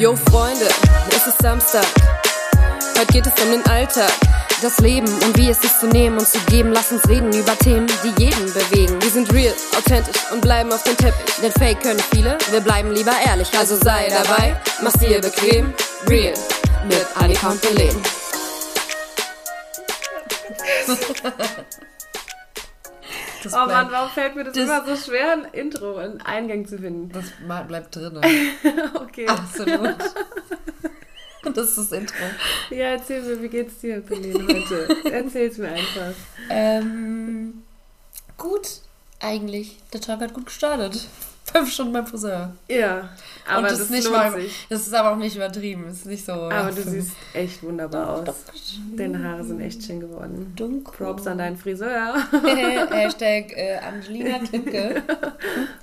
Yo Freunde, es ist Samstag. Heute geht es um den Alltag, das Leben und wie es ist zu nehmen und zu geben. Lass uns reden über Themen, die jeden bewegen. Wir sind real, authentisch und bleiben auf dem Teppich. Denn Fake können viele, wir bleiben lieber ehrlich. Also sei dabei, mach's dir bequem. Real mit Annika und Belen. Das oh Mann, warum fällt mir das, das, immer so schwer, ein Intro, einen Eingang zu finden? Das bleibt drin. okay. Absolut. Und das ist das Intro. Ja, erzähl mir, wie geht's dir, Pauline, heute? Erzähl's mir einfach. Ähm, gut, eigentlich. Der Tag hat gut gestartet. Fünf Stunden beim Friseur. Ja, aber das, das, nicht mal, das ist aber auch nicht übertrieben. Das ist nicht so. Aber du siehst echt wunderbar aus. Deine Haare sind echt schön geworden. Dunkel. Props an deinen Friseur. Hashtag äh, Angelina Klimke.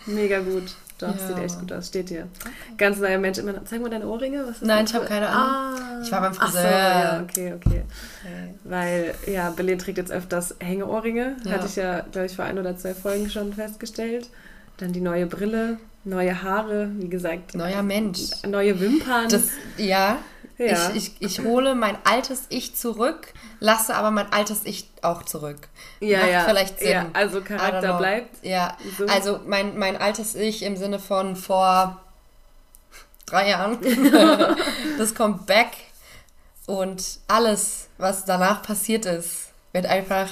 Mega gut. Doch, ja. sieht echt gut aus. Steht hier. Okay. Ganz neuer Mensch. Immer, zeig mal deine Ohrringe. Nein, ich habe keine Ahnung. Ah. Ich war beim Friseur. Ach so, ja, okay, okay, okay. Weil, ja, Berlin trägt jetzt öfters Hängeohrringe. Ja. Hatte ich ja, glaube ich, vor ein oder zwei Folgen schon festgestellt. Dann die neue Brille, neue Haare, wie gesagt. Neuer Mensch. Neue Wimpern. Das, ja. ja. Ich, ich, ich hole mein altes Ich zurück, lasse aber mein altes Ich auch zurück. Ja, Macht ja. vielleicht Sinn. Ja, also Charakter bleibt. Ja, so. also mein, mein altes Ich im Sinne von vor drei Jahren, das kommt back und alles, was danach passiert ist, wird einfach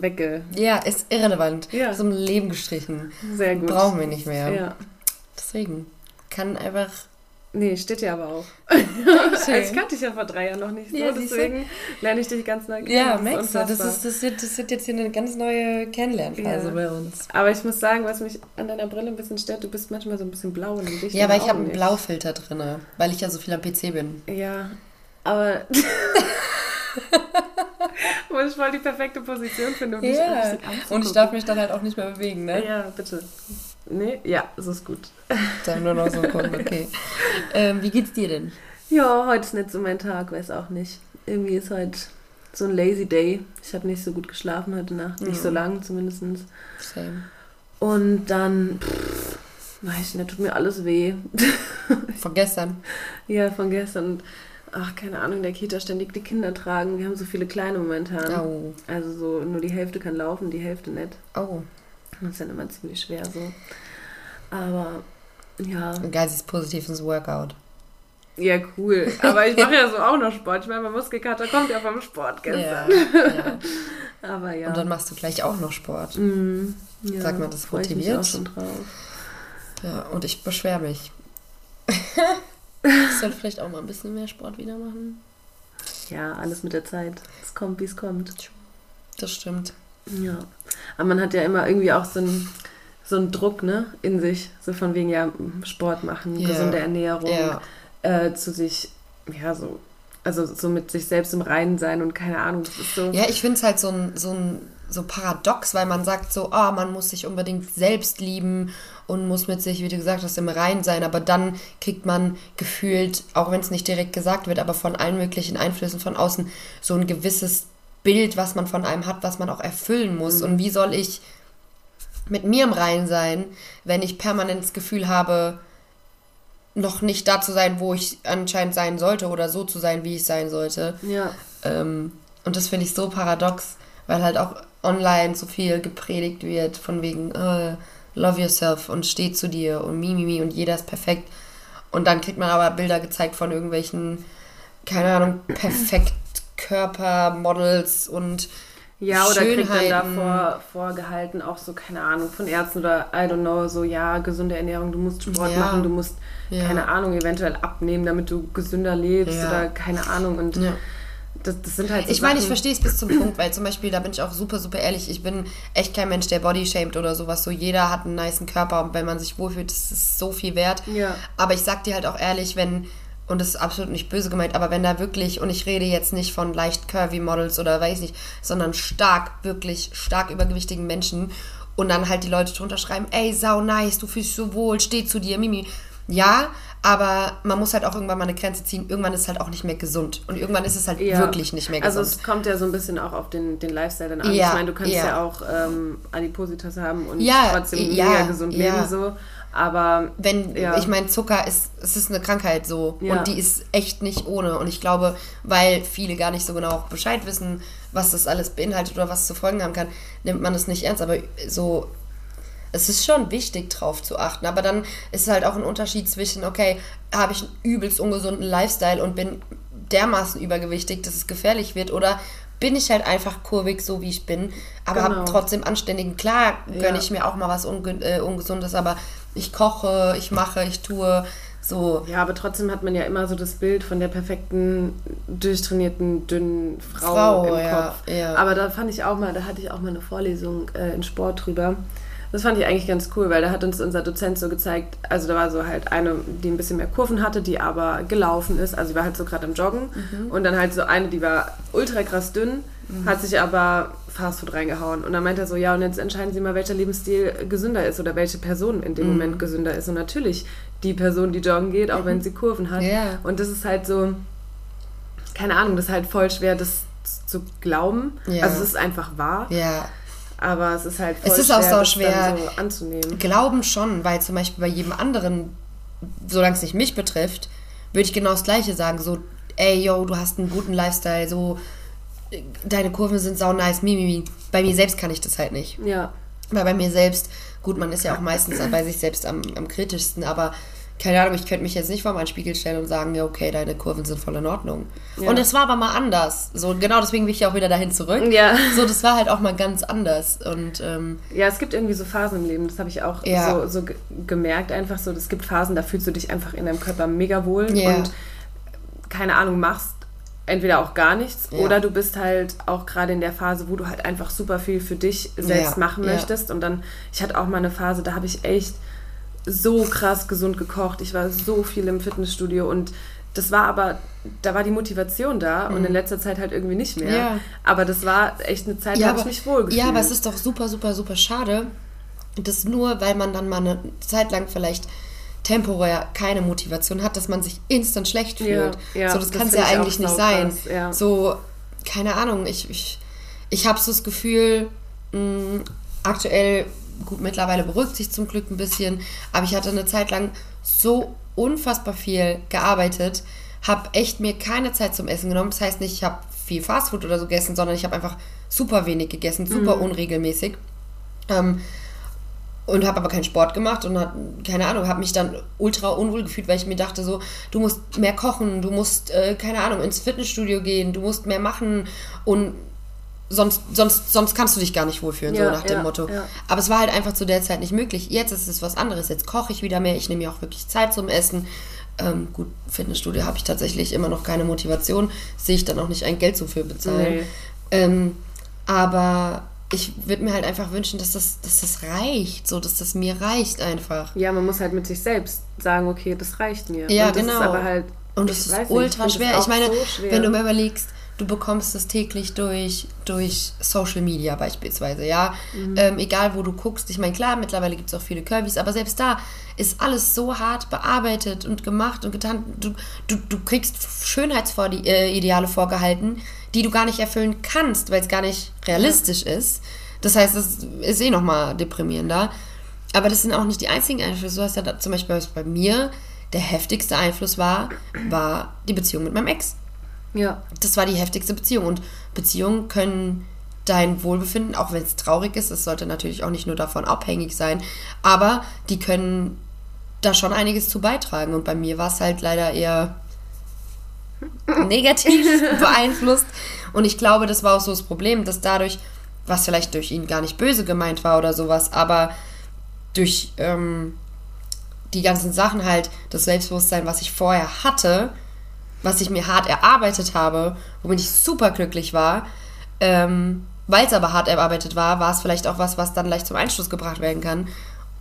wegge... Ja, ist irrelevant. Ja. Dem Leben gestrichen. Sehr gut. Brauchen wir nicht mehr. Ja. Deswegen kann einfach... Nee, steht ja aber auch. also ich kannte dich ja vor drei Jahren noch nicht so, ja, deswegen lerne ich dich ganz neu kennen. Ja, merkst du, das, ist, das, wird, das wird jetzt hier eine ganz neue Kennenlernphase ja. bei uns. Aber ich muss sagen, was mich an deiner Brille ein bisschen stört, du bist manchmal so ein bisschen blau in dem Gesicht. Ja, aber ich habe einen Blaufilter drin, weil ich ja so viel am PC bin. Ja, aber... Wo ich voll die perfekte Position finde, um dich yeah. Und ich darf mich dann halt auch nicht mehr bewegen, ne? Ja, bitte. Nee, ja, es ist gut. Dann nur noch so gucken, okay. Ähm, wie geht's dir denn? Ja, heute ist nicht so mein Tag, weiß auch nicht. Irgendwie ist heute so ein lazy day. Ich habe nicht so gut geschlafen heute Nacht, nicht so lang zumindest. Same. Und dann, pff, weiß ich nicht, tut mir alles weh. Von gestern? ja, von gestern ach, keine Ahnung, der Kita ständig die Kinder tragen. Wir haben so viele kleine momentan. Oh. Also so nur die Hälfte kann laufen, die Hälfte nicht. Oh. Das ist dann immer ziemlich schwer so. Aber ja. Geil, ist positiv ins Workout. Ja, cool. Aber ich mache ja so auch noch Sport. Ich meine, mein Muskelkater kommt ja vom Sport gestern. Ja, ja. Aber ja. Und dann machst du gleich auch noch Sport. Mm, ja, Sag mal, das motiviert. Ich mich auch schon drauf. Ja, und ich beschwere mich. Ich sollte vielleicht auch mal ein bisschen mehr Sport wieder machen. Ja, alles mit der Zeit. Es kommt, wie es kommt. Das stimmt. Ja. Aber man hat ja immer irgendwie auch so einen so Druck, ne, in sich. So von wegen, ja, Sport machen, yeah. gesunde Ernährung, yeah. äh, zu sich, ja, so, also so mit sich selbst im Reinen sein und keine Ahnung, das ist so. Ja, ich finde es halt so ein, so ein so paradox, weil man sagt so, ah, oh, man muss sich unbedingt selbst lieben und muss mit sich, wie du gesagt hast, im Rein sein, aber dann kriegt man gefühlt, auch wenn es nicht direkt gesagt wird, aber von allen möglichen Einflüssen von außen so ein gewisses Bild, was man von einem hat, was man auch erfüllen muss. Mhm. Und wie soll ich mit mir im Rein sein, wenn ich permanent das Gefühl habe, noch nicht da zu sein, wo ich anscheinend sein sollte oder so zu sein, wie ich sein sollte. Ja. Ähm, und das finde ich so paradox, weil halt auch online so viel gepredigt wird, von wegen, äh, love yourself und steh zu dir und mimimi und jeder ist perfekt. Und dann kriegt man aber Bilder gezeigt von irgendwelchen, keine Ahnung, perfekt Körpermodels und ja, oder kriegt dann davor vorgehalten, auch so, keine Ahnung, von Ärzten oder I don't know, so, ja, gesunde Ernährung, du musst Sport ja. machen, du musst, ja. keine Ahnung, eventuell abnehmen, damit du gesünder lebst ja. oder keine Ahnung. Und das, das sind halt so Ich meine, ich verstehe es bis zum Punkt, weil zum Beispiel, da bin ich auch super, super ehrlich, ich bin echt kein Mensch, der Body shamed oder sowas. So jeder hat einen niceen Körper und wenn man sich wohlfühlt, das ist so viel wert. Ja. Aber ich sag dir halt auch ehrlich, wenn, und das ist absolut nicht böse gemeint, aber wenn da wirklich, und ich rede jetzt nicht von leicht curvy Models oder weiß nicht, sondern stark, wirklich stark übergewichtigen Menschen und dann halt die Leute drunter schreiben, ey, sau nice, du fühlst dich so wohl, steh zu dir, Mimi Ja, aber man muss halt auch irgendwann mal eine Grenze ziehen. Irgendwann ist es halt auch nicht mehr gesund. Und irgendwann ist es halt ja. wirklich nicht mehr gesund. Also es kommt ja so ein bisschen auch auf den, den Lifestyle dann an. Ja, ich meine, du kannst ja, ja auch ähm, Adipositas haben und trotzdem mega gesund leben so. Aber wenn, ich meine, Zucker ist, es ist eine Krankheit so und die ist echt nicht ohne. Und ich glaube, weil viele gar nicht so genau Bescheid wissen, was das alles beinhaltet oder was es zu Folgen haben kann, nimmt man es nicht ernst. Aber so, es ist schon wichtig, drauf zu achten. Aber dann ist halt auch ein Unterschied zwischen, okay, habe ich einen übelst ungesunden Lifestyle und bin dermaßen übergewichtig, dass es gefährlich wird oder bin ich halt einfach kurvig, so wie ich bin, aber genau. habe trotzdem anständigen. Klar gönne ja. ich mir auch mal was Unge äh, Ungesundes, aber ich koche, ich mache, ich tue. So. Ja, aber trotzdem hat man ja immer so das Bild von der perfekten, durchtrainierten, dünnen Frau, Frau im ja, Kopf. Ja. Aber da fand ich auch mal, da hatte ich auch mal eine Vorlesung äh, in Sport drüber. Das fand ich eigentlich ganz cool, weil da hat uns unser Dozent so gezeigt, also da war so halt eine, die ein bisschen mehr Kurven hatte, die aber gelaufen ist, also die war halt so gerade am Joggen mhm. und dann halt so eine, die war ultra krass dünn, mhm. hat sich aber Fastfood reingehauen und dann meinte er so, ja und jetzt entscheiden Sie mal, welcher Lebensstil gesünder ist oder welche Person in dem mhm. Moment gesünder ist und natürlich die Person, die joggen geht, auch wenn mhm. sie Kurven hat yeah. und das ist halt so, keine Ahnung, das ist halt voll schwer, das zu glauben, yeah. also es ist einfach wahr. Ja. Yeah. Aber es ist halt voll es ist schwer, auch so schwer so anzunehmen. Glauben schon, weil zum Beispiel bei jedem anderen, solange es nicht mich betrifft, würde ich genau das Gleiche sagen. So, ey, yo, du hast einen guten Lifestyle, so, deine Kurven sind sau nice, mimimi. Bei mir selbst kann ich das halt nicht. Ja. Weil bei mir selbst, gut, man ist ja auch meistens bei sich selbst am, am kritischsten, aber keine Ahnung, ich könnte mich jetzt nicht vor meinen Spiegel stellen und sagen, ja, okay, deine Kurven sind voll in Ordnung. Ja. Und das war aber mal anders. So, genau deswegen bin ich auch wieder dahin zurück. Ja. So, das war halt auch mal ganz anders. Und, ähm, ja, es gibt irgendwie so Phasen im Leben, das habe ich auch ja. so, so gemerkt, einfach so, es gibt Phasen, da fühlst du dich einfach in deinem Körper mega wohl ja. und keine Ahnung, machst entweder auch gar nichts ja. oder du bist halt auch gerade in der Phase, wo du halt einfach super viel für dich selbst ja. machen möchtest. Und dann, ich hatte auch mal eine Phase, da habe ich echt so krass gesund gekocht. Ich war so viel im Fitnessstudio und das war aber, da war die Motivation da mhm. und in mhm. letzter Zeit halt irgendwie nicht mehr. Ja. Aber das war echt eine Zeit, ja, da habe ich mich wohl gefühlt. Ja, aber es ist doch super, super, super schade, dass nur, weil man dann mal eine Zeit lang vielleicht temporär keine Motivation hat, dass man sich instant schlecht fühlt. Ja, so, das, das kann es ja eigentlich nicht sein. Krass. So, keine Ahnung, ich, ich, ich habe so das Gefühl, mh, aktuell gut, mittlerweile beruhigt sich zum Glück ein bisschen, aber ich hatte eine Zeit lang so unfassbar viel gearbeitet, habe echt mir keine Zeit zum Essen genommen. Das heißt nicht, ich habe viel Fastfood oder so gegessen, sondern ich habe einfach super wenig gegessen, super mhm. unregelmäßig. Ähm, und habe aber keinen Sport gemacht und hat, keine Ahnung, habe mich dann ultra unwohl gefühlt, weil ich mir dachte so, du musst mehr kochen, du musst, äh, keine Ahnung, ins Fitnessstudio gehen, du musst mehr machen und sonst, sonst, sonst kannst du dich gar nicht wohlfühlen, ja, so nach dem ja, Motto. Ja. Aber es war halt einfach zu der Zeit nicht möglich. Jetzt ist es was anderes. Jetzt koche ich wieder mehr. Ich nehme mir auch wirklich Zeit zum Essen. Ähm, gut, Fitnessstudio habe ich tatsächlich immer noch keine Motivation. Sehe ich dann auch nicht ein Geld so für bezahlen. Nee. Ähm, aber ich würde mir halt einfach wünschen, dass das, dass das reicht, so dass das mir reicht einfach. Ja, man muss halt mit sich selbst sagen, okay, das reicht mir. Ja, Und das genau. Ist aber halt, Und das ist ultra schwer. Ich meine, so schwer. wenn du mir überlegst, du bekommst es täglich durch, durch Social Media beispielsweise, ja. Mhm. Ähm, egal wo du guckst. Ich meine, klar, mittlerweile gibt es auch viele Curvys, aber selbst da ist alles so hart bearbeitet und gemacht und getan. Du, du, du kriegst Schönheitsideale vorgehalten, die du gar nicht erfüllen kannst, weil es gar nicht realistisch ja. ist. Das heißt, es ist eh nochmal deprimierender. Aber das sind auch nicht die einzigen Einflüsse. Du hast ja da, zum Beispiel bei mir der heftigste Einfluss war, war die Beziehung mit meinem Ex. Ja. Das war die heftigste Beziehung. Und Beziehungen können dein Wohlbefinden, auch wenn es traurig ist, es sollte natürlich auch nicht nur davon abhängig sein, aber die können da schon einiges zu beitragen. Und bei mir war es halt leider eher negativ beeinflusst. Und ich glaube, das war auch so das Problem, dass dadurch, was vielleicht durch ihn gar nicht böse gemeint war oder sowas, aber durch ähm, die ganzen Sachen halt, das Selbstbewusstsein, was ich vorher hatte, was ich mir hart erarbeitet habe, womit ich super glücklich war. Ähm, Weil es aber hart erarbeitet war, war es vielleicht auch was, was dann leicht zum Einschluss gebracht werden kann.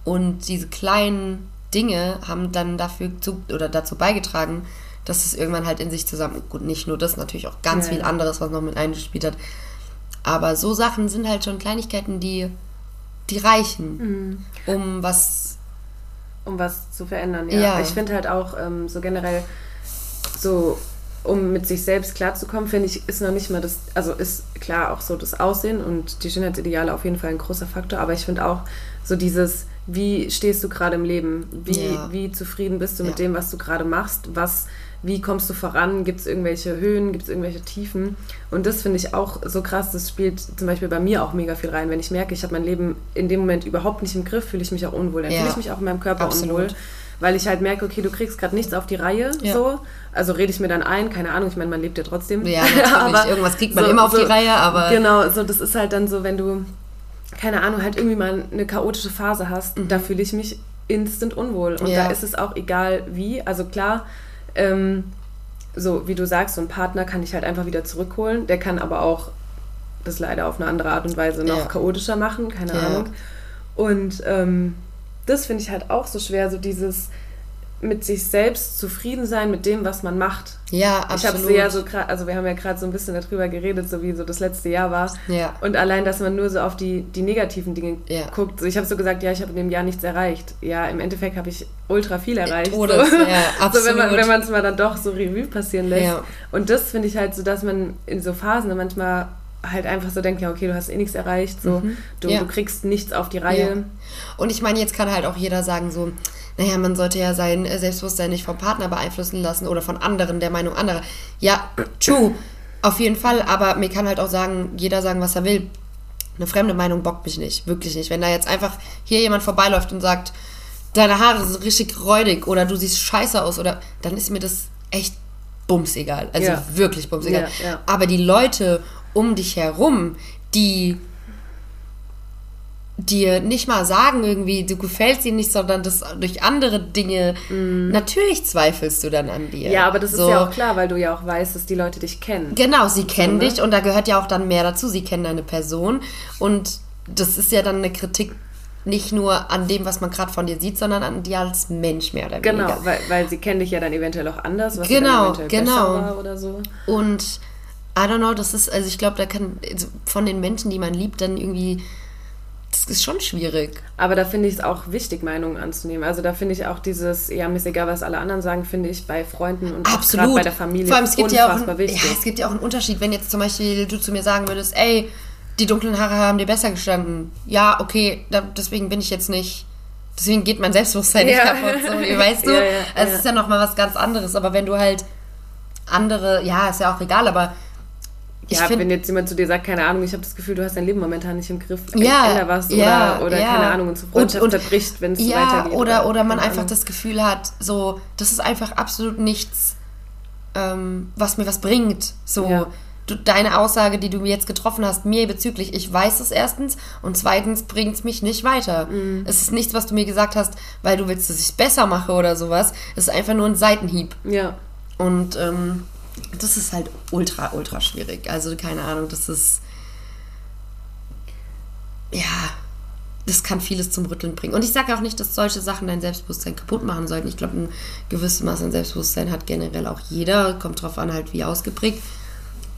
Und diese kleinen Dinge haben dann dafür zu, oder dazu beigetragen, dass es irgendwann halt in sich zusammen. Gut, nicht nur das, natürlich auch ganz ja. viel anderes, was noch mit eingespielt hat. Aber so Sachen sind halt schon Kleinigkeiten, die, die reichen, mhm. um was um was zu verändern. Ja, ja. ich finde halt auch ähm, so generell so um mit sich selbst klarzukommen, finde ich, ist noch nicht mal das, also ist klar auch so das Aussehen und die Schönheitsideale auf jeden Fall ein großer Faktor, aber ich finde auch so dieses, wie stehst du gerade im Leben? Wie, ja. wie zufrieden bist du ja. mit dem, was du gerade machst? Was, wie kommst du voran? Gibt es irgendwelche Höhen? Gibt es irgendwelche Tiefen? Und das finde ich auch so krass. Das spielt zum Beispiel bei mir auch mega viel rein. Wenn ich merke, ich habe mein Leben in dem Moment überhaupt nicht im Griff, fühle ich mich auch unwohl. Dann ja. fühle ich mich auch in meinem Körper Absolut. unwohl weil ich halt merke, okay, du kriegst gerade nichts auf die Reihe, ja. so. Also rede ich mir dann ein, keine Ahnung, ich meine, man lebt ja trotzdem. Ja, aber irgendwas kriegt man so, immer auf so, die Reihe, aber... Genau, so das ist halt dann so, wenn du, keine Ahnung, halt irgendwie mal eine chaotische Phase hast, mhm. da fühle ich mich instant unwohl. Und ja. da ist es auch egal wie, also klar, ähm, so wie du sagst, so ein Partner kann ich halt einfach wieder zurückholen, der kann aber auch das leider auf eine andere Art und Weise noch ja. chaotischer machen, keine Ahnung. Und ähm, das finde ich halt auch so schwer, so dieses mit sich selbst zufrieden sein mit dem, was man macht. Ja, absolut. Ich habe es ja so gerade, also wir haben ja gerade so ein bisschen darüber geredet, so wie so das letzte Jahr war. Ja. Und allein, dass man nur so auf die, die negativen Dinge ja. guckt. So, ich habe so gesagt, ja, ich habe in dem Jahr nichts erreicht. Ja, im Endeffekt habe ich ultra viel erreicht. Oder, so. ja, absolut. so, wenn man es mal dann doch so Revue passieren lässt. Ja. Und das finde ich halt so, dass man in so Phasen manchmal halt einfach so denkt, ja, okay, du hast eh nichts erreicht, so, mhm. du, ja. du, kriegst nichts auf die Reihe. Ja. Und ich meine, jetzt kann halt auch jeder sagen, so, naja, man sollte ja sein Selbstbewusstsein nicht vom Partner beeinflussen lassen oder von anderen, der Meinung anderer. Ja, true, auf jeden Fall, aber mir kann halt auch sagen, jeder sagen, was er will. Eine fremde Meinung bockt mich nicht, wirklich nicht. Wenn da jetzt einfach hier jemand vorbeiläuft und sagt, deine Haare sind richtig räudig oder du siehst scheiße aus oder dann ist mir das echt bums egal. Also ja. wirklich bums egal. Ja, ja. Aber die Leute um dich herum, die dir nicht mal sagen irgendwie, du gefällst ihnen nicht, sondern das durch andere Dinge, mm. natürlich zweifelst du dann an dir. Ja, aber das so. ist ja auch klar, weil du ja auch weißt, dass die Leute dich kennen. Genau, sie kennen so, ne? dich und da gehört ja auch dann mehr dazu. Sie kennen deine Person und das ist ja dann eine Kritik nicht nur an dem, was man gerade von dir sieht, sondern an dir als Mensch mehr oder genau, weniger. Genau, weil, weil sie kennen dich ja dann eventuell auch anders, was genau, eventuell genau. besser war oder so. Und I don't know, das ist, also ich glaube, da kann also von den Menschen, die man liebt, dann irgendwie, das ist schon schwierig. Aber da finde ich es auch wichtig, Meinungen anzunehmen. Also da finde ich auch dieses, ja, mir ist egal, was alle anderen sagen, finde ich bei Freunden und gerade bei der Familie Vor allem, es gibt ja auch ein, wichtig. Ja, es gibt ja auch einen Unterschied, wenn jetzt zum Beispiel du zu mir sagen würdest, ey, die dunklen Haare haben dir besser gestanden. Ja, okay, da, deswegen bin ich jetzt nicht deswegen geht mein Selbstbewusstsein ja. nicht kaputt, so, weißt du? Ja, ja, also es ist ja nochmal was ganz anderes, aber wenn du halt andere, ja, ist ja auch egal, aber ja, find, wenn jetzt jemand zu dir sagt, keine Ahnung, ich habe das Gefühl, du hast dein Leben momentan nicht im Griff, ja, änder was ja, oder, oder ja. keine Ahnung, unsere Freundschaft und, und, zerbricht, wenn es ja, weitergeht. Oder, oder, oder man einfach Ahnung. das Gefühl hat, so, das ist einfach absolut nichts, ähm, was mir was bringt. So, ja. du, deine Aussage, die du mir jetzt getroffen hast, mir bezüglich, ich weiß es erstens und zweitens bringt es mich nicht weiter. Mhm. Es ist nichts, was du mir gesagt hast, weil du willst, dass ich es besser mache oder sowas. Es ist einfach nur ein Seitenhieb. Ja. Und, ähm, das ist halt ultra, ultra schwierig. Also keine Ahnung, das ist. Ja, das kann vieles zum Rütteln bringen. Und ich sage auch nicht, dass solche Sachen dein Selbstbewusstsein kaputt machen sollten. Ich glaube, ein gewisses Maß an Selbstbewusstsein hat generell auch jeder. Kommt drauf an, halt wie ausgeprägt.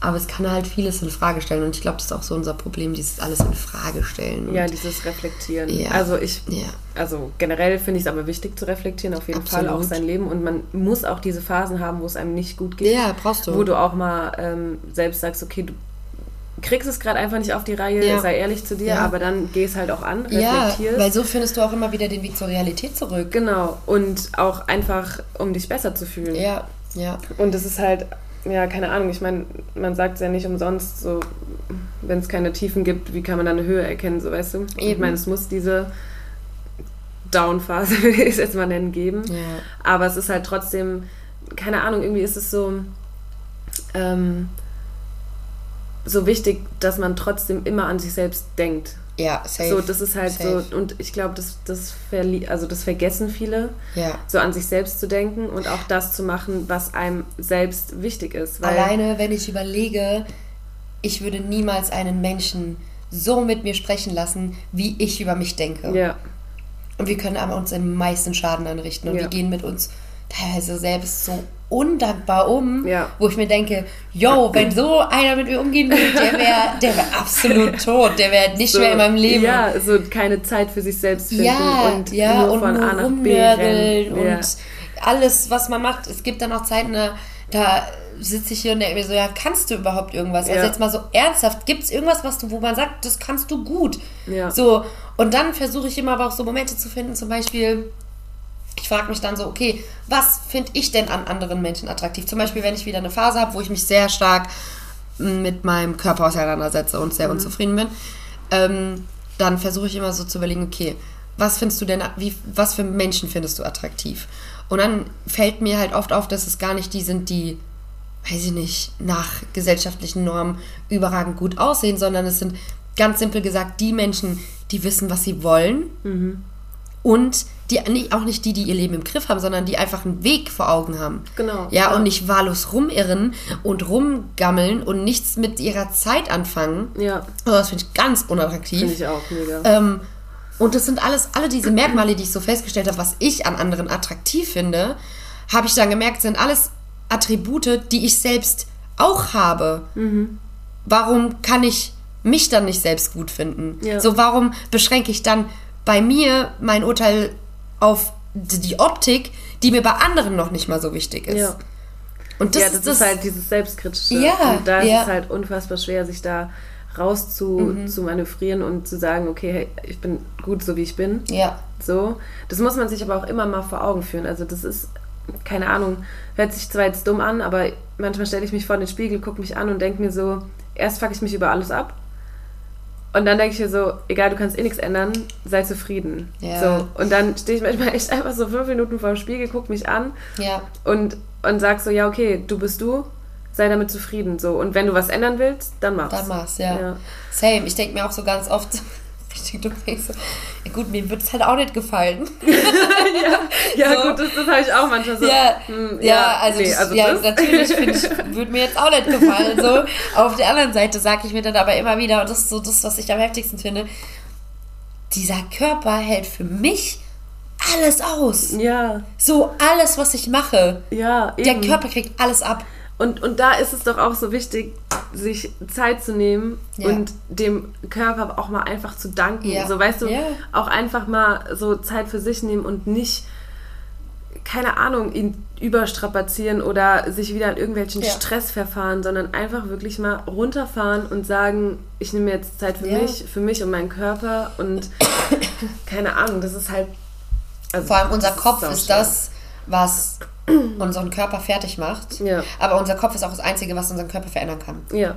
Aber es kann halt vieles in Frage stellen. Und ich glaube, das ist auch so unser Problem, dieses alles in Frage stellen. Ja, dieses Reflektieren. Ja. Also ich, ja. also generell finde ich es aber wichtig zu reflektieren, auf jeden Absolut. Fall auch sein Leben. Und man muss auch diese Phasen haben, wo es einem nicht gut geht. Ja, brauchst du. Wo du auch mal ähm, selbst sagst, okay, du kriegst es gerade einfach nicht auf die Reihe, ja. sei ehrlich zu dir, ja. aber dann geh es halt auch an, reflektierst. Ja, weil so findest du auch immer wieder den Weg zur Realität zurück. Genau. Und auch einfach, um dich besser zu fühlen. Ja, ja. Und es ist halt ja, keine Ahnung, ich meine, man sagt es ja nicht umsonst, so, wenn es keine Tiefen gibt, wie kann man dann eine Höhe erkennen, so weißt du? Eben. Ich meine, es muss diese Down-Phase, würde ich es jetzt mal nennen, geben. Ja. Aber es ist halt trotzdem, keine Ahnung, irgendwie ist es so, ähm, so wichtig, dass man trotzdem immer an sich selbst denkt. Ja, safe. So, das ist halt safe. so, und ich glaube, das, das, also das vergessen viele, ja. so an sich selbst zu denken und auch das zu machen, was einem selbst wichtig ist. Alleine, wenn ich überlege, ich würde niemals einen Menschen so mit mir sprechen lassen, wie ich über mich denke. Ja. Und wir können aber uns den meisten Schaden anrichten und ja. wir gehen mit uns teilweise selbst so undankbar um, ja. wo ich mir denke, yo, wenn so einer mit mir umgehen würde, der wäre der wär absolut tot, der wäre nicht so, mehr in meinem Leben. Ja, so keine Zeit für sich selbst finden ja, und ja, nur und von nur A nach B rennen. und ja. alles, was man macht. Es gibt dann auch Zeiten, da sitze ich hier und denke mir so, ja, kannst du überhaupt irgendwas? Also ja. Also jetzt mal so ernsthaft, gibt es irgendwas, was du, wo man sagt, das kannst du gut? Ja. So, und dann versuche ich immer aber auch so Momente zu finden, zum Beispiel, ich frage mich dann so, okay, was finde ich denn an anderen Menschen attraktiv? Zum Beispiel, wenn ich wieder eine Phase habe, wo ich mich sehr stark mit meinem Körper auseinandersetze und sehr mhm. unzufrieden bin, ähm, dann versuche ich immer so zu überlegen, okay, was findest du denn, wie, was für Menschen findest du attraktiv? Und dann fällt mir halt oft auf, dass es gar nicht die sind, die weiß ich nicht, nach gesellschaftlichen Normen überragend gut aussehen, sondern es sind ganz simpel gesagt die Menschen, die wissen, was sie wollen mhm. und die auch nicht die, die ihr Leben im Griff haben, sondern die einfach einen Weg vor Augen haben. Genau. Ja, ja. und nicht wahllos rumirren und rumgammeln und nichts mit ihrer Zeit anfangen. Ja. Oh, das finde ich ganz unattraktiv. Finde ich auch mega. Ähm, und das sind alles, alle diese Merkmale, die ich so festgestellt habe, was ich an anderen attraktiv finde, habe ich dann gemerkt, sind alles Attribute, die ich selbst auch habe. Mhm. Warum kann ich mich dann nicht selbst gut finden? Ja. So, warum beschränke ich dann bei mir mein Urteil auf die Optik, die mir bei anderen noch nicht mal so wichtig ist? Ja. Und das, ja, das ist, ist halt dieses Selbstkritische. Ja, und da ja. ist es halt unfassbar schwer, sich da raus zu, mhm. zu manövrieren und zu sagen, okay, hey, ich bin gut so wie ich bin. Ja. So. Das muss man sich aber auch immer mal vor Augen führen. Also das ist keine Ahnung, hört sich zwar jetzt dumm an, aber manchmal stelle ich mich vor den Spiegel, gucke mich an und denke mir so, erst fuck ich mich über alles ab. Und dann denke ich mir so, egal, du kannst eh nichts ändern, sei zufrieden. Ja. So, und dann stehe ich manchmal echt einfach so fünf Minuten vor dem Spiegel, gucke mich an ja. und, und sag so, ja, okay, du bist du, sei damit zufrieden. So. Und wenn du was ändern willst, dann mach's. Dann mach's, ja. ja. Same. Ich denke mir auch so ganz oft, richtig dumm so, ja gut, mir wird es halt auch nicht gefallen. ja, ja so. gut, das, das habe ich auch manchmal so. Ja, hm, ja, ja, also, nee, also ja, natürlich ich, würde mir jetzt auch nicht gefallen. So. Auf der anderen Seite sage ich mir dann aber immer wieder, und das ist so das, was ich am heftigsten finde, dieser Körper hält für mich alles aus. Ja. So alles, was ich mache. Ja, eben. Der Körper kriegt alles ab. Und, und da ist es doch auch so wichtig, sich Zeit zu nehmen ja. und dem Körper auch mal einfach zu danken. Ja. So, weißt du, ja. auch einfach mal so Zeit für sich nehmen und nicht, keine Ahnung, ihn überstrapazieren oder sich wieder in irgendwelchen Stress verfahren, sondern einfach wirklich mal runterfahren und sagen, ich nehme jetzt Zeit für mich, für mich und meinen Körper und keine Ahnung, das ist halt. Also, Vor allem unser Kopf ist, ist das, was unseren Körper fertig macht. Ja. Aber unser Kopf ist auch das Einzige, was unseren Körper verändern kann. Ja.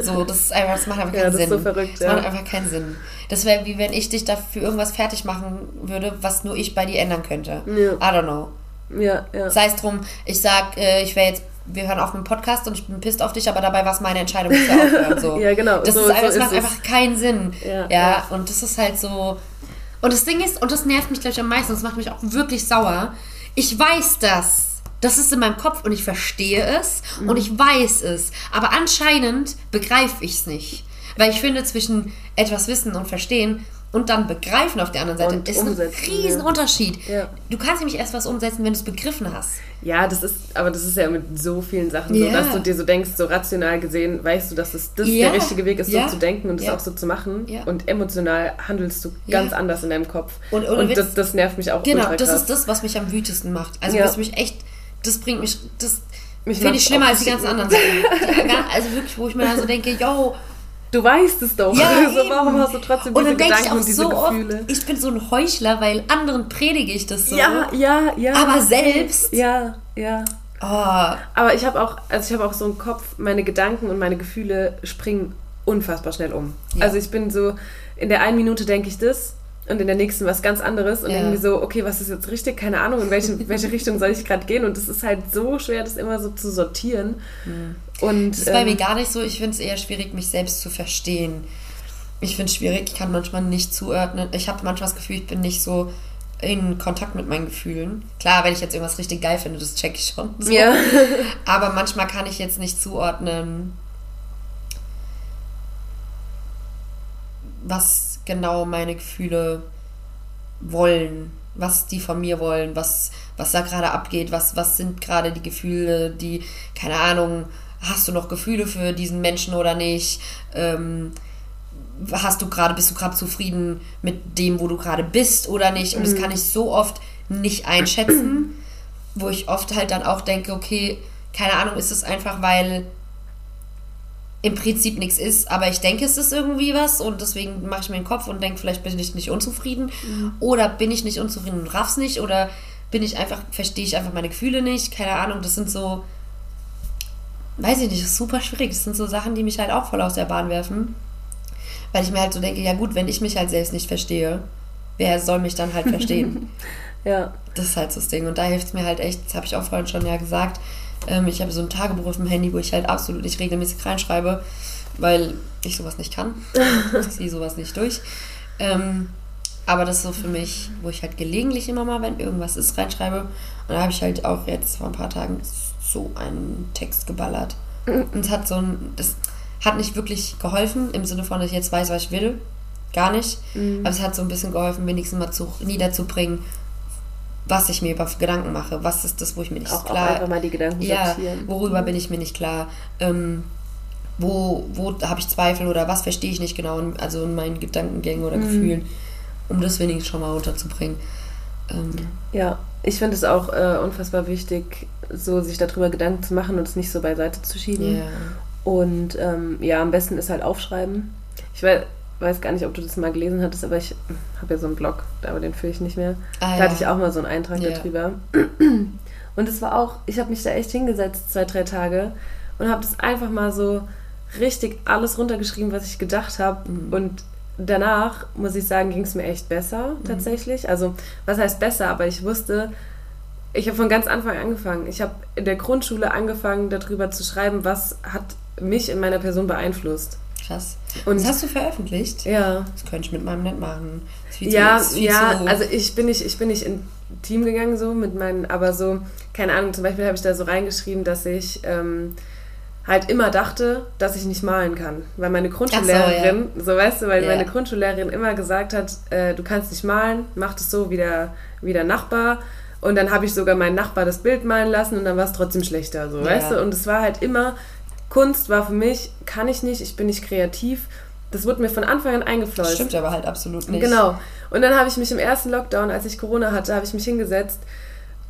So, das ist einfach, das macht einfach keinen ja, das Sinn. Ist so verrückt, das macht einfach keinen Sinn. Das wäre wie wenn ich dich dafür irgendwas fertig machen würde, was nur ich bei dir ändern könnte. Ja. I don't know. Ja, ja. Sei es drum, ich sag, äh, ich wäre jetzt wir hören auf mit dem Podcast und ich bin pisst auf dich, aber dabei war es meine Entscheidung, dass wir aufhören. So. ja, genau. Das, so, ist, so das macht ist einfach keinen Sinn. Ja, ja, und das ist halt so. Und das Ding ist, und das nervt mich gleich am meisten, das macht mich auch wirklich sauer, ich weiß das. Das ist in meinem Kopf und ich verstehe es mhm. und ich weiß es. Aber anscheinend begreife ich es nicht. Weil ich finde, zwischen etwas wissen und verstehen und dann begreifen auf der anderen Seite und ist ein Riesenunterschied. Ja. Du kannst nämlich erst was umsetzen, wenn du es begriffen hast. Ja, das ist, aber das ist ja mit so vielen Sachen ja. so, dass du dir so denkst, so rational gesehen, weißt du, dass es das ja. der richtige Weg ist, so zu denken und es auch so zu machen. Und emotional handelst du ganz anders in deinem Kopf. Und, und, und das, das, nervt mich auch Genau, das ist das, was mich am wütesten macht. Also was mich echt, das bringt mich, das finde ich schlimmer als die ganzen anderen Sachen. also wirklich, wo ich mir dann so denke, yo, Du weißt es doch. Ja, also warum hast du trotzdem diese Gedanken und diese so Gefühle? Oft, ich bin so ein Heuchler, weil anderen predige ich das so. Ja, ja, ja. Aber selbst. Ja, ja. Oh. Aber ich habe auch, also ich habe auch so einen Kopf, meine Gedanken und meine Gefühle springen unfassbar schnell um. Ja. Also ich bin so, in der einen Minute denke ich das und in der nächsten was ganz anderes und ja. irgendwie so, okay, was ist jetzt richtig? Keine Ahnung, in welche, welche Richtung soll ich gerade gehen? Und es ist halt so schwer, das immer so zu sortieren. Mhm. Und, das ist bei ähm, mir gar nicht so. Ich finde es eher schwierig, mich selbst zu verstehen. Ich finde es schwierig, ich kann manchmal nicht zuordnen. Ich habe manchmal das Gefühl, ich bin nicht so in Kontakt mit meinen Gefühlen. Klar, wenn ich jetzt irgendwas richtig geil finde, das check ich schon. So. Ja. Aber manchmal kann ich jetzt nicht zuordnen, was genau meine Gefühle wollen. was die von mir wollen, was, was da gerade abgeht, was, was sind gerade die Gefühle, die, keine Ahnung, hast du noch Gefühle für diesen Menschen oder nicht? Ähm, hast du gerade, bist du gerade zufrieden mit dem, wo du gerade bist oder nicht? Und mhm. das kann ich so oft nicht einschätzen, wo ich oft halt dann auch denke, okay, keine Ahnung, ist es einfach, weil im Prinzip nichts ist, aber ich denke, es ist irgendwie was und deswegen mache ich mir den Kopf und denke, vielleicht bin ich nicht unzufrieden mhm. oder bin ich nicht unzufrieden und raff's nicht oder bin ich einfach, verstehe ich einfach meine Gefühle nicht, keine Ahnung, das sind so, weiß ich nicht, das ist super schwierig, das sind so Sachen, die mich halt auch voll aus der Bahn werfen, weil ich mir halt so denke, ja gut, wenn ich mich halt selbst nicht verstehe, wer soll mich dann halt verstehen? ja. Das ist halt so das Ding und da hilft es mir halt echt, das habe ich auch vorhin schon ja gesagt, ähm, ich habe so ein Tagebuch auf dem Handy, wo ich halt absolut nicht regelmäßig reinschreibe, weil ich sowas nicht kann. ich ziehe sowas nicht durch. Ähm, aber das ist so für mich, wo ich halt gelegentlich immer mal, wenn irgendwas ist, reinschreibe. Und da habe ich halt auch jetzt vor ein paar Tagen so einen Text geballert. Und es hat so ein, das hat nicht wirklich geholfen, im Sinne von, dass ich jetzt weiß, was ich will. Gar nicht. Mhm. Aber es hat so ein bisschen geholfen, wenigstens mal zu, niederzubringen, was ich mir über Gedanken mache. Was ist das, wo ich mir nicht auch, klar... Auch einfach mal die Gedanken Ja, sortieren. worüber bin ich mir nicht klar. Ähm, wo wo habe ich Zweifel oder was verstehe ich nicht genau, also in meinen Gedankengängen oder mhm. Gefühlen, um das wenigstens schon mal runterzubringen. Ähm, ja, ich finde es auch äh, unfassbar wichtig, so sich darüber Gedanken zu machen und es nicht so beiseite zu schieben. Yeah. Und ähm, ja, am besten ist halt aufschreiben. Ich weiß, weiß gar nicht, ob du das mal gelesen hattest, aber ich habe ja so einen Blog, aber den führe ich nicht mehr. Ah, da ja. hatte ich auch mal so einen Eintrag ja. darüber. Und es war auch, ich habe mich da echt hingesetzt, zwei, drei Tage, und habe das einfach mal so richtig alles runtergeschrieben, was ich gedacht habe. Mhm. Und danach, muss ich sagen, ging es mir echt besser mhm. tatsächlich. Also, was heißt besser? Aber ich wusste, ich habe von ganz Anfang angefangen. Ich habe in der Grundschule angefangen, darüber zu schreiben, was hat mich in meiner Person beeinflusst. Krass. Und das hast du veröffentlicht? Ja. Das könnte ich mit meinem nicht machen. Ja, zu, ja, so also ich bin nicht, ich bin nicht in Team gegangen so mit meinen, aber so, keine Ahnung, zum Beispiel habe ich da so reingeschrieben, dass ich ähm, halt immer dachte, dass ich nicht malen kann. Weil meine Grundschullehrerin, so, ja. so, weißt du, weil ja. meine Grundschullehrerin immer gesagt hat, äh, du kannst nicht malen, mach das so wie der, wie der Nachbar. Und dann habe ich sogar meinen Nachbar das Bild malen lassen und dann war es trotzdem schlechter, so, ja. weißt du? Und es war halt immer Kunst war für mich, kann ich nicht, ich bin nicht kreativ. Das wurde mir von Anfang an eingefleußt. Stimmt aber halt absolut nicht. Genau. Und dann habe ich mich im ersten Lockdown, als ich Corona hatte, habe ich mich hingesetzt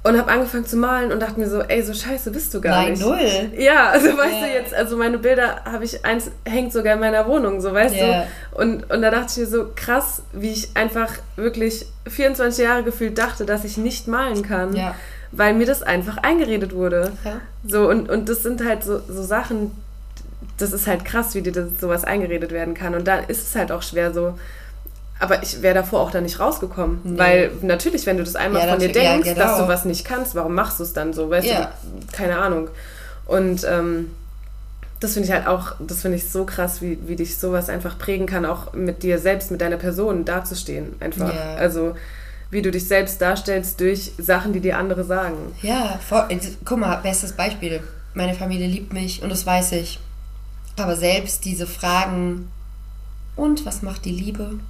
und habe angefangen zu malen und dachte mir so, ey, so scheiße bist du gar Nein, nicht. Nein, null. Ja, also weißt yeah. du jetzt, also meine Bilder habe ich, eins hängt sogar in meiner Wohnung, so weißt yeah. du. Und, und da dachte ich mir so, krass, wie ich einfach wirklich 24 Jahre gefühlt dachte, dass ich nicht malen kann. Ja weil mir das einfach eingeredet wurde. Ja. So, und, und das sind halt so, so Sachen, das ist halt krass, wie dir das, sowas eingeredet werden kann. Und da ist es halt auch schwer so. Aber ich wäre davor auch da nicht rausgekommen. Nee. Weil natürlich, wenn du das einmal ja, von dir denkst, ja, genau. dass du was nicht kannst, warum machst du es dann so? Weißt ja. du, keine Ahnung. Und ähm, das finde ich halt auch, das finde ich so krass, wie, wie dich sowas einfach prägen kann, auch mit dir selbst, mit deiner Person dazustehen. Einfach. Also wie du dich selbst darstellst durch Sachen, die dir andere sagen. Ja, vor, guck mal, bestes Beispiel. Meine Familie liebt mich und das weiß ich. Aber selbst diese Fragen, und was macht die Liebe?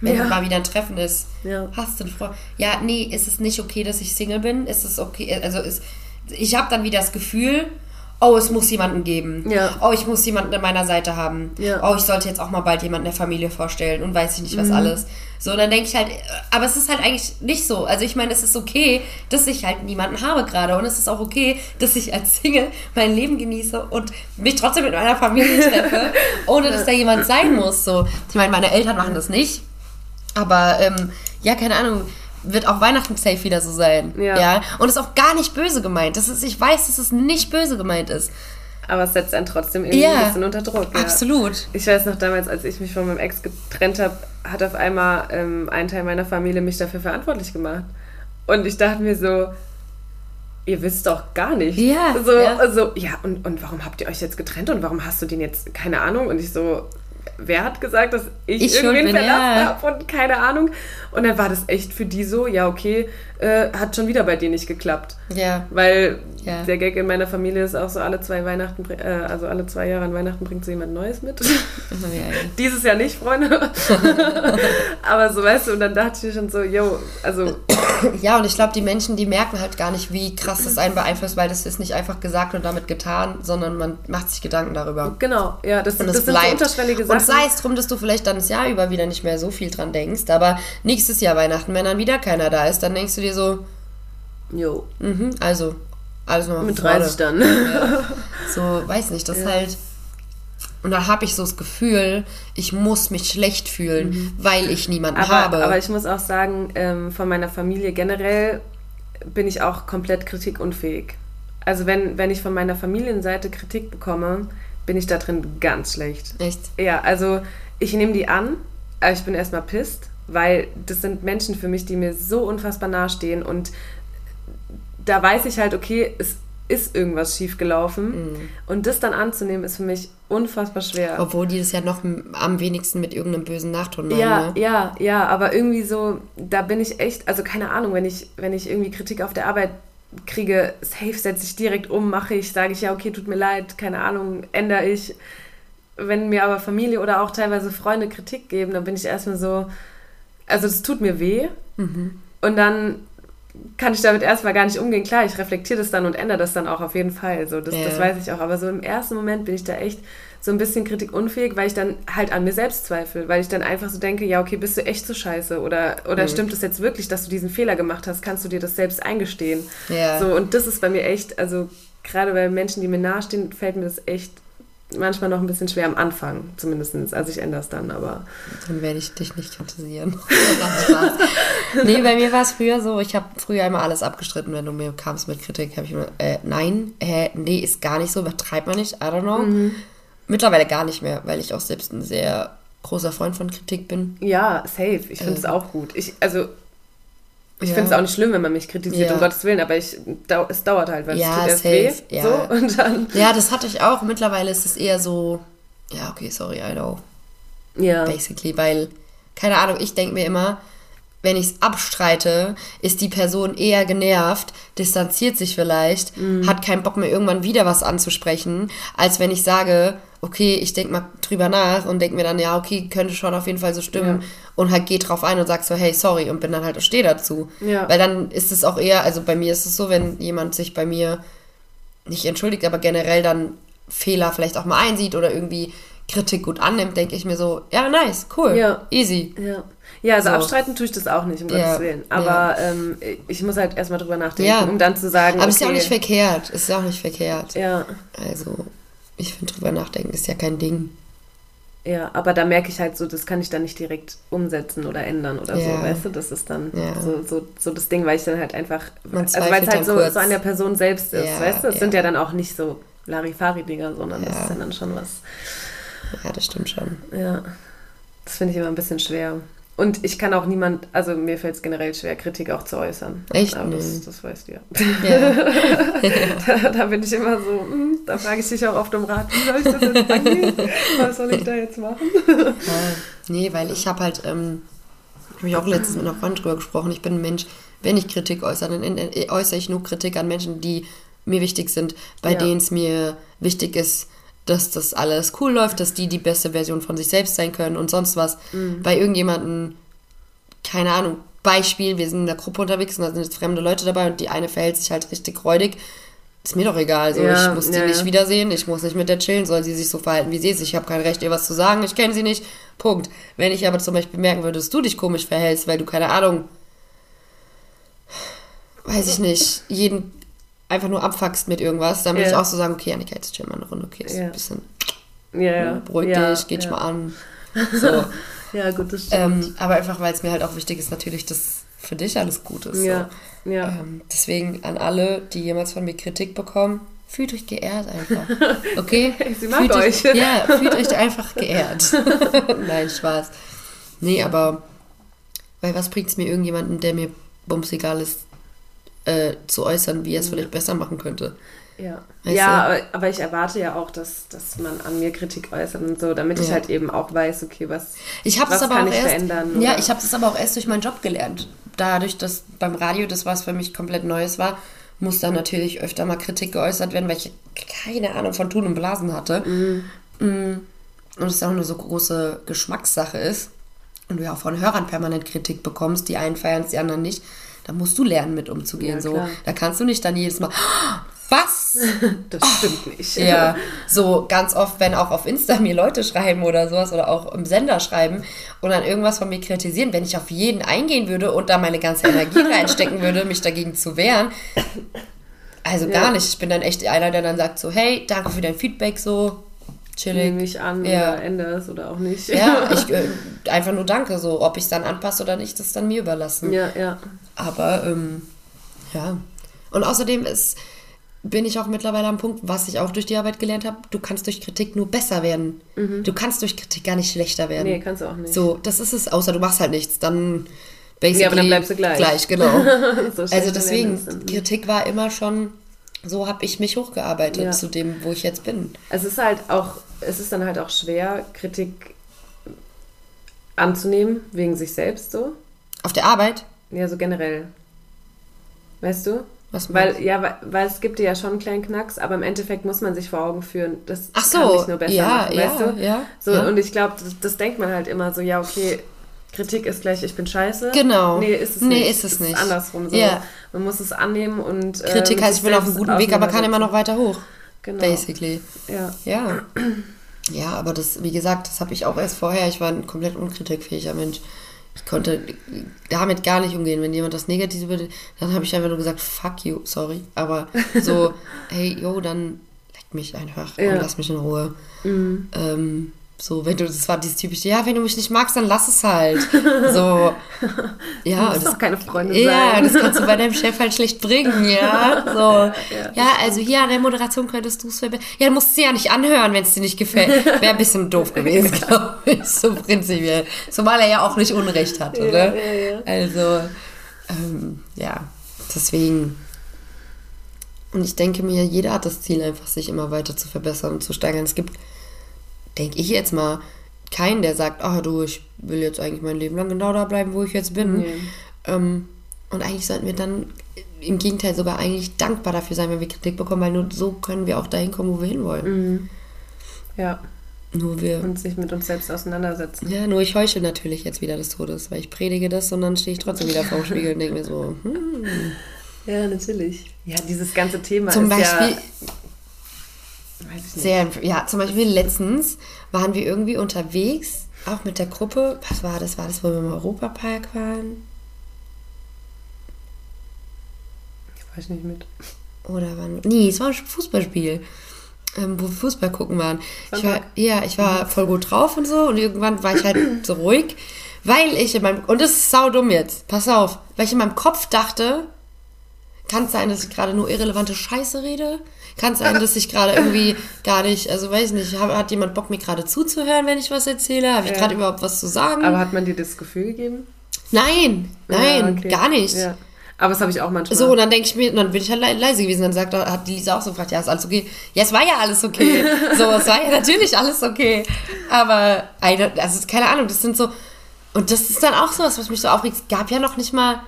Wenn ja. mal wieder ein Treffen ist, ja. hast du einen Freund? Ja, nee, ist es nicht okay, dass ich Single bin? Ist es okay? Also ist, ich habe dann wieder das Gefühl, oh, es muss jemanden geben. Ja. Oh, ich muss jemanden an meiner Seite haben. Ja. Oh, ich sollte jetzt auch mal bald jemanden der Familie vorstellen und weiß ich nicht was mhm. alles. So, dann denke ich halt, aber es ist halt eigentlich nicht so. Also ich meine, es ist okay, dass ich halt niemanden habe gerade und es ist auch okay, dass ich als Single mein Leben genieße und mich trotzdem mit meiner Familie treffe, ohne dass da jemand sein muss. So, ich meine, meine Eltern machen das nicht, aber ähm, ja, keine Ahnung wird auch Weihnachten safe wieder so sein. Ja. ja. Und ist auch gar nicht böse gemeint. Das ist, ich weiß, dass es nicht böse gemeint ist. Aber es setzt einen trotzdem irgendwie ja, ein bisschen unter Druck. Ja. Absolut. Ich weiß noch damals, als ich mich von meinem Ex getrennt habe, hat auf einmal ähm, ein Teil meiner Familie mich dafür verantwortlich gemacht. Und ich dachte mir so, ihr wisst doch gar nicht. Ja. So, ja. Also, ja, und, und warum habt ihr euch jetzt getrennt und warum hast du den jetzt, keine Ahnung? Und ich so, wer hat gesagt, dass ich, ich irgendwen verlassen ja. habe und keine Ahnung. Und dann war das echt für die so, ja, okay, äh, hat schon wieder bei dir nicht geklappt. Ja. Weil ja. der Gag in meiner Familie ist auch so, alle zwei Weihnachten, äh, also alle zwei Jahre an Weihnachten bringt so jemand Neues mit. Ja, Dieses Jahr nicht, Freunde. Aber so, weißt du, und dann dachte ich schon so, yo, also. Ja, und ich glaube, die Menschen, die merken halt gar nicht, wie krass das einen beeinflusst, weil das ist nicht einfach gesagt und damit getan, sondern man macht sich Gedanken darüber. Genau, ja, das, und das, das sind so unterschwellige Sachen. Und sei es drum, dass du vielleicht dann das Jahr über wieder nicht mehr so viel dran denkst, aber nächstes Jahr Weihnachten, wenn dann wieder keiner da ist, dann denkst du dir so, jo. Mhm, also, alles nochmal Mit 30 dann. Ja. So, weiß nicht, das ja. halt. Und da habe ich so das Gefühl, ich muss mich schlecht fühlen, mhm. weil ich niemanden aber, habe. Aber ich muss auch sagen, ähm, von meiner Familie generell bin ich auch komplett kritikunfähig. Also wenn, wenn ich von meiner Familienseite Kritik bekomme, bin ich da drin ganz schlecht. Echt? Ja, also ich nehme die an, aber ich bin erstmal pisst, weil das sind Menschen für mich, die mir so unfassbar nahestehen und da weiß ich halt, okay, es ist irgendwas schiefgelaufen. Mhm. Und das dann anzunehmen, ist für mich unfassbar schwer. Obwohl die das ja noch am wenigsten mit irgendeinem bösen Nachton machen. Ja, ne? ja, ja, aber irgendwie so, da bin ich echt, also keine Ahnung, wenn ich, wenn ich irgendwie Kritik auf der Arbeit kriege, safe setze ich direkt um, mache ich, sage ich ja, okay, tut mir leid, keine Ahnung, ändere ich. Wenn mir aber Familie oder auch teilweise Freunde Kritik geben, dann bin ich erstmal so, also das tut mir weh. Mhm. Und dann kann ich damit erstmal gar nicht umgehen. Klar, ich reflektiere das dann und ändere das dann auch auf jeden Fall. So, das, ja. das weiß ich auch. Aber so im ersten Moment bin ich da echt so ein bisschen kritikunfähig, weil ich dann halt an mir selbst zweifle, weil ich dann einfach so denke, ja, okay, bist du echt so scheiße oder, oder mhm. stimmt es jetzt wirklich, dass du diesen Fehler gemacht hast? Kannst du dir das selbst eingestehen? Ja. So, und das ist bei mir echt, also gerade bei Menschen, die mir nahestehen, fällt mir das echt manchmal noch ein bisschen schwer am Anfang, zumindest. Also ich ändere es dann, aber. Dann werde ich dich nicht kritisieren. nee, bei mir war es früher so, ich habe früher immer alles abgestritten, wenn du mir kamst mit Kritik, habe ich immer, äh, nein, äh, nee, ist gar nicht so, übertreibt man nicht, I don't know. Mhm. Mittlerweile gar nicht mehr, weil ich auch selbst ein sehr großer Freund von Kritik bin. Ja, safe. Ich finde es ähm. auch gut. Ich, also ich ja. finde es auch nicht schlimm, wenn man mich kritisiert, ja. um Gottes Willen, aber ich, es dauert halt, weil ja, es tut erst weh. Ja. So, und dann ja, das hatte ich auch. Mittlerweile ist es eher so, ja, okay, sorry, I know. Ja. Basically, weil, keine Ahnung, ich denke mir immer, wenn ich es abstreite, ist die Person eher genervt, distanziert sich vielleicht, mhm. hat keinen Bock mehr irgendwann wieder was anzusprechen, als wenn ich sage, okay, ich denke mal drüber nach und denke mir dann, ja, okay, könnte schon auf jeden Fall so stimmen ja. und halt geh drauf ein und sag so, hey, sorry und bin dann halt, stehe dazu. Ja. Weil dann ist es auch eher, also bei mir ist es so, wenn jemand sich bei mir nicht entschuldigt, aber generell dann Fehler vielleicht auch mal einsieht oder irgendwie Kritik gut annimmt, denke ich mir so, ja, nice, cool, ja. easy. Ja. Ja, also so. abstreiten tue ich das auch nicht, um ja. Gottes Willen. Aber ja. ähm, ich muss halt erstmal drüber nachdenken, ja. um dann zu sagen. Aber es okay. ist ja auch nicht verkehrt. Es ist ja auch nicht verkehrt. Ja. Also, ich finde drüber nachdenken ist ja kein Ding. Ja, aber da merke ich halt so, das kann ich dann nicht direkt umsetzen oder ändern oder ja. so, weißt du? Das ist dann ja. so, so, so das Ding, weil ich dann halt einfach, also weil es halt so, so an der Person selbst ist, ja, weißt du? Es sind ja dann auch nicht so Larifari-Dinger, sondern das ist dann schon was. Ja, das stimmt schon. Ja, das finde ich immer ein bisschen schwer. Und ich kann auch niemand, also mir fällt es generell schwer, Kritik auch zu äußern. Echt? Aber das, das weißt du ja. ja. da, da, bin ich immer so, hm, da frage ich dich auch oft um Rat, wie soll ich das jetzt angehen? Was soll ich da jetzt machen? ja. Nee, weil ich habe halt, ähm, habe ich auch letztens mit einer Freundin drüber gesprochen, ich bin ein Mensch, wenn ich Kritik äußere, dann äußere ich nur Kritik an Menschen, die mir wichtig sind, bei ja. denen es mir wichtig ist, dass das alles cool läuft, dass die die beste Version von sich selbst sein können und sonst was. Mhm. Bei irgendjemanden, keine Ahnung, Beispiel, wir sind in der Gruppe unterwegs und da sind jetzt fremde Leute dabei und die eine verhält sich halt richtig räudig. Ist mir doch egal. So, ja, ich muss die ja, nicht wiedersehen, ich muss nicht mit der chillen, soll sie sich so verhalten, wie sie ist. Ich habe kein Recht, ihr was zu sagen, ich kenne sie nicht. Punkt. Wenn ich aber zum Beispiel merken würde, dass du dich komisch verhältst, weil du, keine Ahnung, weiß ich nicht, jeden einfach nur abfuckst mit irgendwas, dann würde ja. ich auch so sagen, okay, Annika, jetzt chill mal eine Runde, okay, ist ja. ein bisschen ja, ja. Ne, beruhig dich, geht ja. mal an. So. ja, gut, das stimmt. Ähm, aber einfach, weil es mir halt auch wichtig ist, natürlich, dass für dich alles gut ist. Ja, so. ja. Ähm, deswegen an alle, die jemals von mir Kritik bekommen, fühlt euch geehrt einfach. Okay? Sie mag fühlt euch. euch. Ja, fühlt euch einfach geehrt. Nein, Spaß. Nee, aber weil was bringt es mir irgendjemanden, der mir bums egal ist, äh, zu äußern, wie er es vielleicht besser machen könnte. Ja, ja aber, aber, ich erwarte ja auch, dass, dass man an mir Kritik äußert und so, damit ja. ich halt eben auch weiß, okay, was, ich was aber kann ich erst, verändern. Oder? Ja, ich habe es aber auch erst durch meinen Job gelernt. Dadurch, dass beim Radio das was für mich komplett Neues war, muss da natürlich öfter mal Kritik geäußert werden, weil ich keine Ahnung von Tun und Blasen hatte. Mhm. Mm. Und es auch eine so große Geschmackssache ist und du ja auch von Hörern permanent Kritik bekommst, die einen feiern es, die anderen nicht, da musst du lernen, mit umzugehen. Ja, so, da kannst du nicht dann jedes Mal, was? Das oh, stimmt nicht. Ja, so ganz oft, wenn auch auf Insta mir Leute schreiben oder sowas oder auch im Sender schreiben und dann irgendwas von mir kritisieren, wenn ich auf jeden eingehen würde und da meine ganze Energie reinstecken würde, mich dagegen zu wehren, also gar ja. nicht. Ich bin dann echt einer, der dann sagt so, hey, danke für dein Feedback, so, chillig. Nehme ich an ja. oder ändere es oder auch nicht. Ja, ich äh, einfach nur danke, so, ob ich es dann anpasse oder nicht, das ist dann mir überlassen. Ja, ja. Aber, ähm, ja. Und außerdem ist bin ich auch mittlerweile am Punkt, was ich auch durch die Arbeit gelernt habe, du kannst durch Kritik nur besser werden. Mhm. Du kannst durch Kritik gar nicht schlechter werden. Nee, kannst du auch nicht. So, das ist es, außer du machst halt nichts, dann basically ja, aber dann bleibst du gleich. Gleich, genau. so also deswegen, Kritik war immer schon, so habe ich mich hochgearbeitet ja. zu dem, wo ich jetzt bin. Es ist halt auch, es ist dann halt auch schwer, Kritik anzunehmen, wegen sich selbst so. Auf der Arbeit? Ja, so generell. Weißt du? Was weil, ja, weil, weil, es gibt ja schon einen kleinen Knacks, aber im Endeffekt muss man sich vor Augen führen, das Ach so, kann nicht nur besser ja, machen, weißt ja, du? Ja, so, ja. Und ich glaube, das, das, denkt man halt immer so, ja, okay, Kritik ist gleich, ich bin scheiße. Genau. Nee, ist es nee, nicht. ist es nicht. Ist andersrum so. Ja. Man muss es annehmen und. Kritik ähm, heißt, ich bin auf einem guten Weg, aber kann immer noch weiter hoch. Genau. Basically. Ja. Ja. Ja, aber das, wie gesagt, das habe ich auch erst vorher. Ich war ein komplett unkritikfähiger Mensch ich konnte damit gar nicht umgehen. Wenn jemand das Negative würde, dann habe ich einfach nur gesagt, fuck you, sorry. Aber so, hey, yo, dann leck mich einfach ja. und lass mich in Ruhe. Mhm. Ähm, so, wenn du, das war dieses typische, ja, wenn du mich nicht magst, dann lass es halt. So, ja. Du doch keine Freunde ja, sein. Das kannst du bei deinem Chef halt schlecht bringen, ja. So, ja, ja also hier an der Moderation könntest du es verbessern. Ja, du musst sie ja nicht anhören, wenn es dir nicht gefällt. Wäre ein bisschen doof gewesen, glaube ich, so prinzipiell. Zumal er ja auch nicht Unrecht hatte, ne? Also, ähm, ja, deswegen. Und ich denke mir, jeder hat das Ziel, einfach sich immer weiter zu verbessern und zu steigern. Es gibt denke ich jetzt mal, keinen, der sagt, ah oh, du, ich will jetzt eigentlich mein Leben lang genau da bleiben, wo ich jetzt bin. Nee. Ähm, und eigentlich sollten wir dann im Gegenteil sogar eigentlich dankbar dafür sein, wenn wir Kritik bekommen, weil nur so können wir auch dahin kommen, wo wir hinwollen. Mhm. Ja. Nur wir. Und sich mit uns selbst auseinandersetzen. Ja, nur ich heuchle natürlich jetzt wieder des Todes, weil ich predige das und dann stehe ich trotzdem wieder vor dem Spiegel und denke mir so, hm. Ja, natürlich. Ja, dieses ganze Thema Zum ist Beispiel, ja sehr, ja, zum Beispiel letztens waren wir irgendwie unterwegs, auch mit der Gruppe. Was war das? War das, wo wir im Europapark waren? Ich weiß nicht mit. Oder wann? Nee, es war ein Fußballspiel, ähm, wo wir Fußball gucken waren. Ich war, ja, ich war mhm. voll gut drauf und so und irgendwann war ich halt so ruhig, weil ich in meinem, und das ist saudumm jetzt, pass auf, weil ich in meinem Kopf dachte, kann es sein, dass ich gerade nur irrelevante Scheiße rede? Kann es sein, dass ich gerade irgendwie gar nicht, also weiß nicht, hat jemand Bock, mir gerade zuzuhören, wenn ich was erzähle? Habe ich ja. gerade überhaupt was zu sagen? Aber hat man dir das Gefühl gegeben? Nein, nein, ja, okay. gar nicht. Ja. Aber das habe ich auch manchmal. So, und dann denke ich mir, dann bin ich halt leise gewesen. Dann sagt, hat die Lisa auch so gefragt, ja, ist alles okay? Ja, es war ja alles okay. so, es war ja natürlich alles okay. Aber, also, keine Ahnung, das sind so, und das ist dann auch so was, was mich so aufregt. Es gab ja noch nicht mal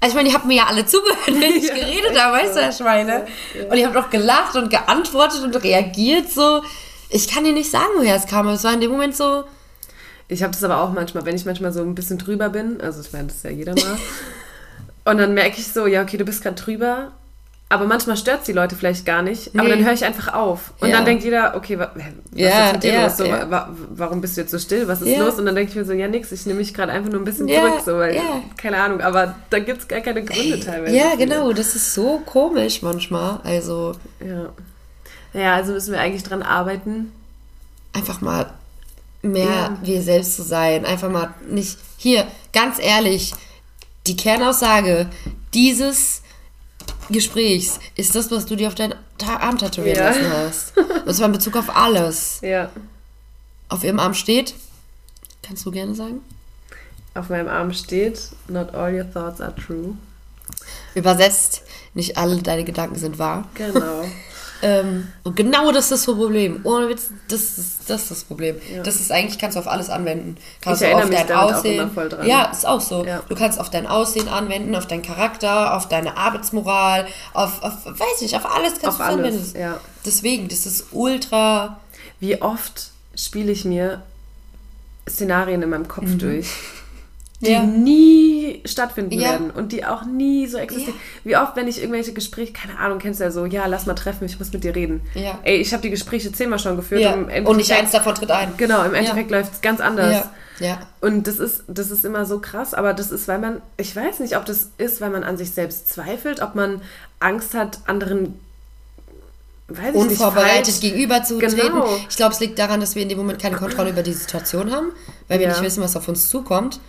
also ich meine, die haben mir ja alle zugehört, wenn ich ja, geredet habe, weißt du, Herr Schweine? Ja, ja. Und ich habe doch gelacht und geantwortet und reagiert so. Ich kann dir nicht sagen, woher es kam, aber es war in dem Moment so. Ich habe das aber auch manchmal, wenn ich manchmal so ein bisschen drüber bin, also ich meine, das ist ja jeder mal. und dann merke ich so, ja, okay, du bist gerade drüber, aber manchmal stört es die Leute vielleicht gar nicht. Aber nee. dann höre ich einfach auf. Und ja. dann denkt jeder, okay, was ja, ist mit dir ja, los? So, wa warum bist du jetzt so still? Was ist los? Und dann denke ich mir so, ja, nix, ich nehme mich gerade einfach nur ein bisschen zurück. So, weil, keine Ahnung, aber da gibt es gar keine Gründe teilweise. Ja, genau, das ist so komisch manchmal. Also. Ja. Ja, also müssen wir eigentlich dran arbeiten. Einfach mal mehr wir selbst zu sein. Einfach mal nicht. Hier, ganz ehrlich, die Kernaussage, dieses Gesprächs ist das, was du dir auf deinen Arm tätowieren ja. lassen hast. Das war in Bezug auf alles. Ja. Auf ihrem Arm steht, kannst du gerne sagen? Auf meinem Arm steht, not all your thoughts are true. Übersetzt, nicht alle deine Gedanken sind wahr. Genau. ähm, und genau das ist das Problem. Ohne Witz, das ist das, ist das Problem. Ja. Das ist eigentlich, kannst du auf alles anwenden. Kannst ich du auf dein Aussehen. Ja, ist auch so. Ja. Du kannst auf dein Aussehen anwenden, auf deinen Charakter, auf deine Arbeitsmoral, auf, auf weiß ich, auf alles kannst du anwenden. Ja. Deswegen, das ist ultra. Wie oft spiele ich mir Szenarien in meinem Kopf mhm. durch die ja. Nie stattfinden ja. werden und die auch nie so existieren. Ja. Wie oft, wenn ich irgendwelche Gespräche, keine Ahnung, kennst du ja so, ja, lass mal treffen, ich muss mit dir reden. Ja. Ey, ich habe die Gespräche zehnmal schon geführt. Und, und nicht eins davon tritt ein. Genau, im Endeffekt läuft es ganz anders. Ja. Und das ist, das ist immer so krass, aber das ist, weil man, ich weiß nicht, ob das ist, weil man an sich selbst zweifelt, ob man Angst hat, anderen Weiß ich unvorbereitet nicht, gegenüber zu genau. treten. Ich glaube, es liegt daran, dass wir in dem Moment keine Kontrolle über die Situation haben, weil wir nicht wissen, was auf uns zukommt.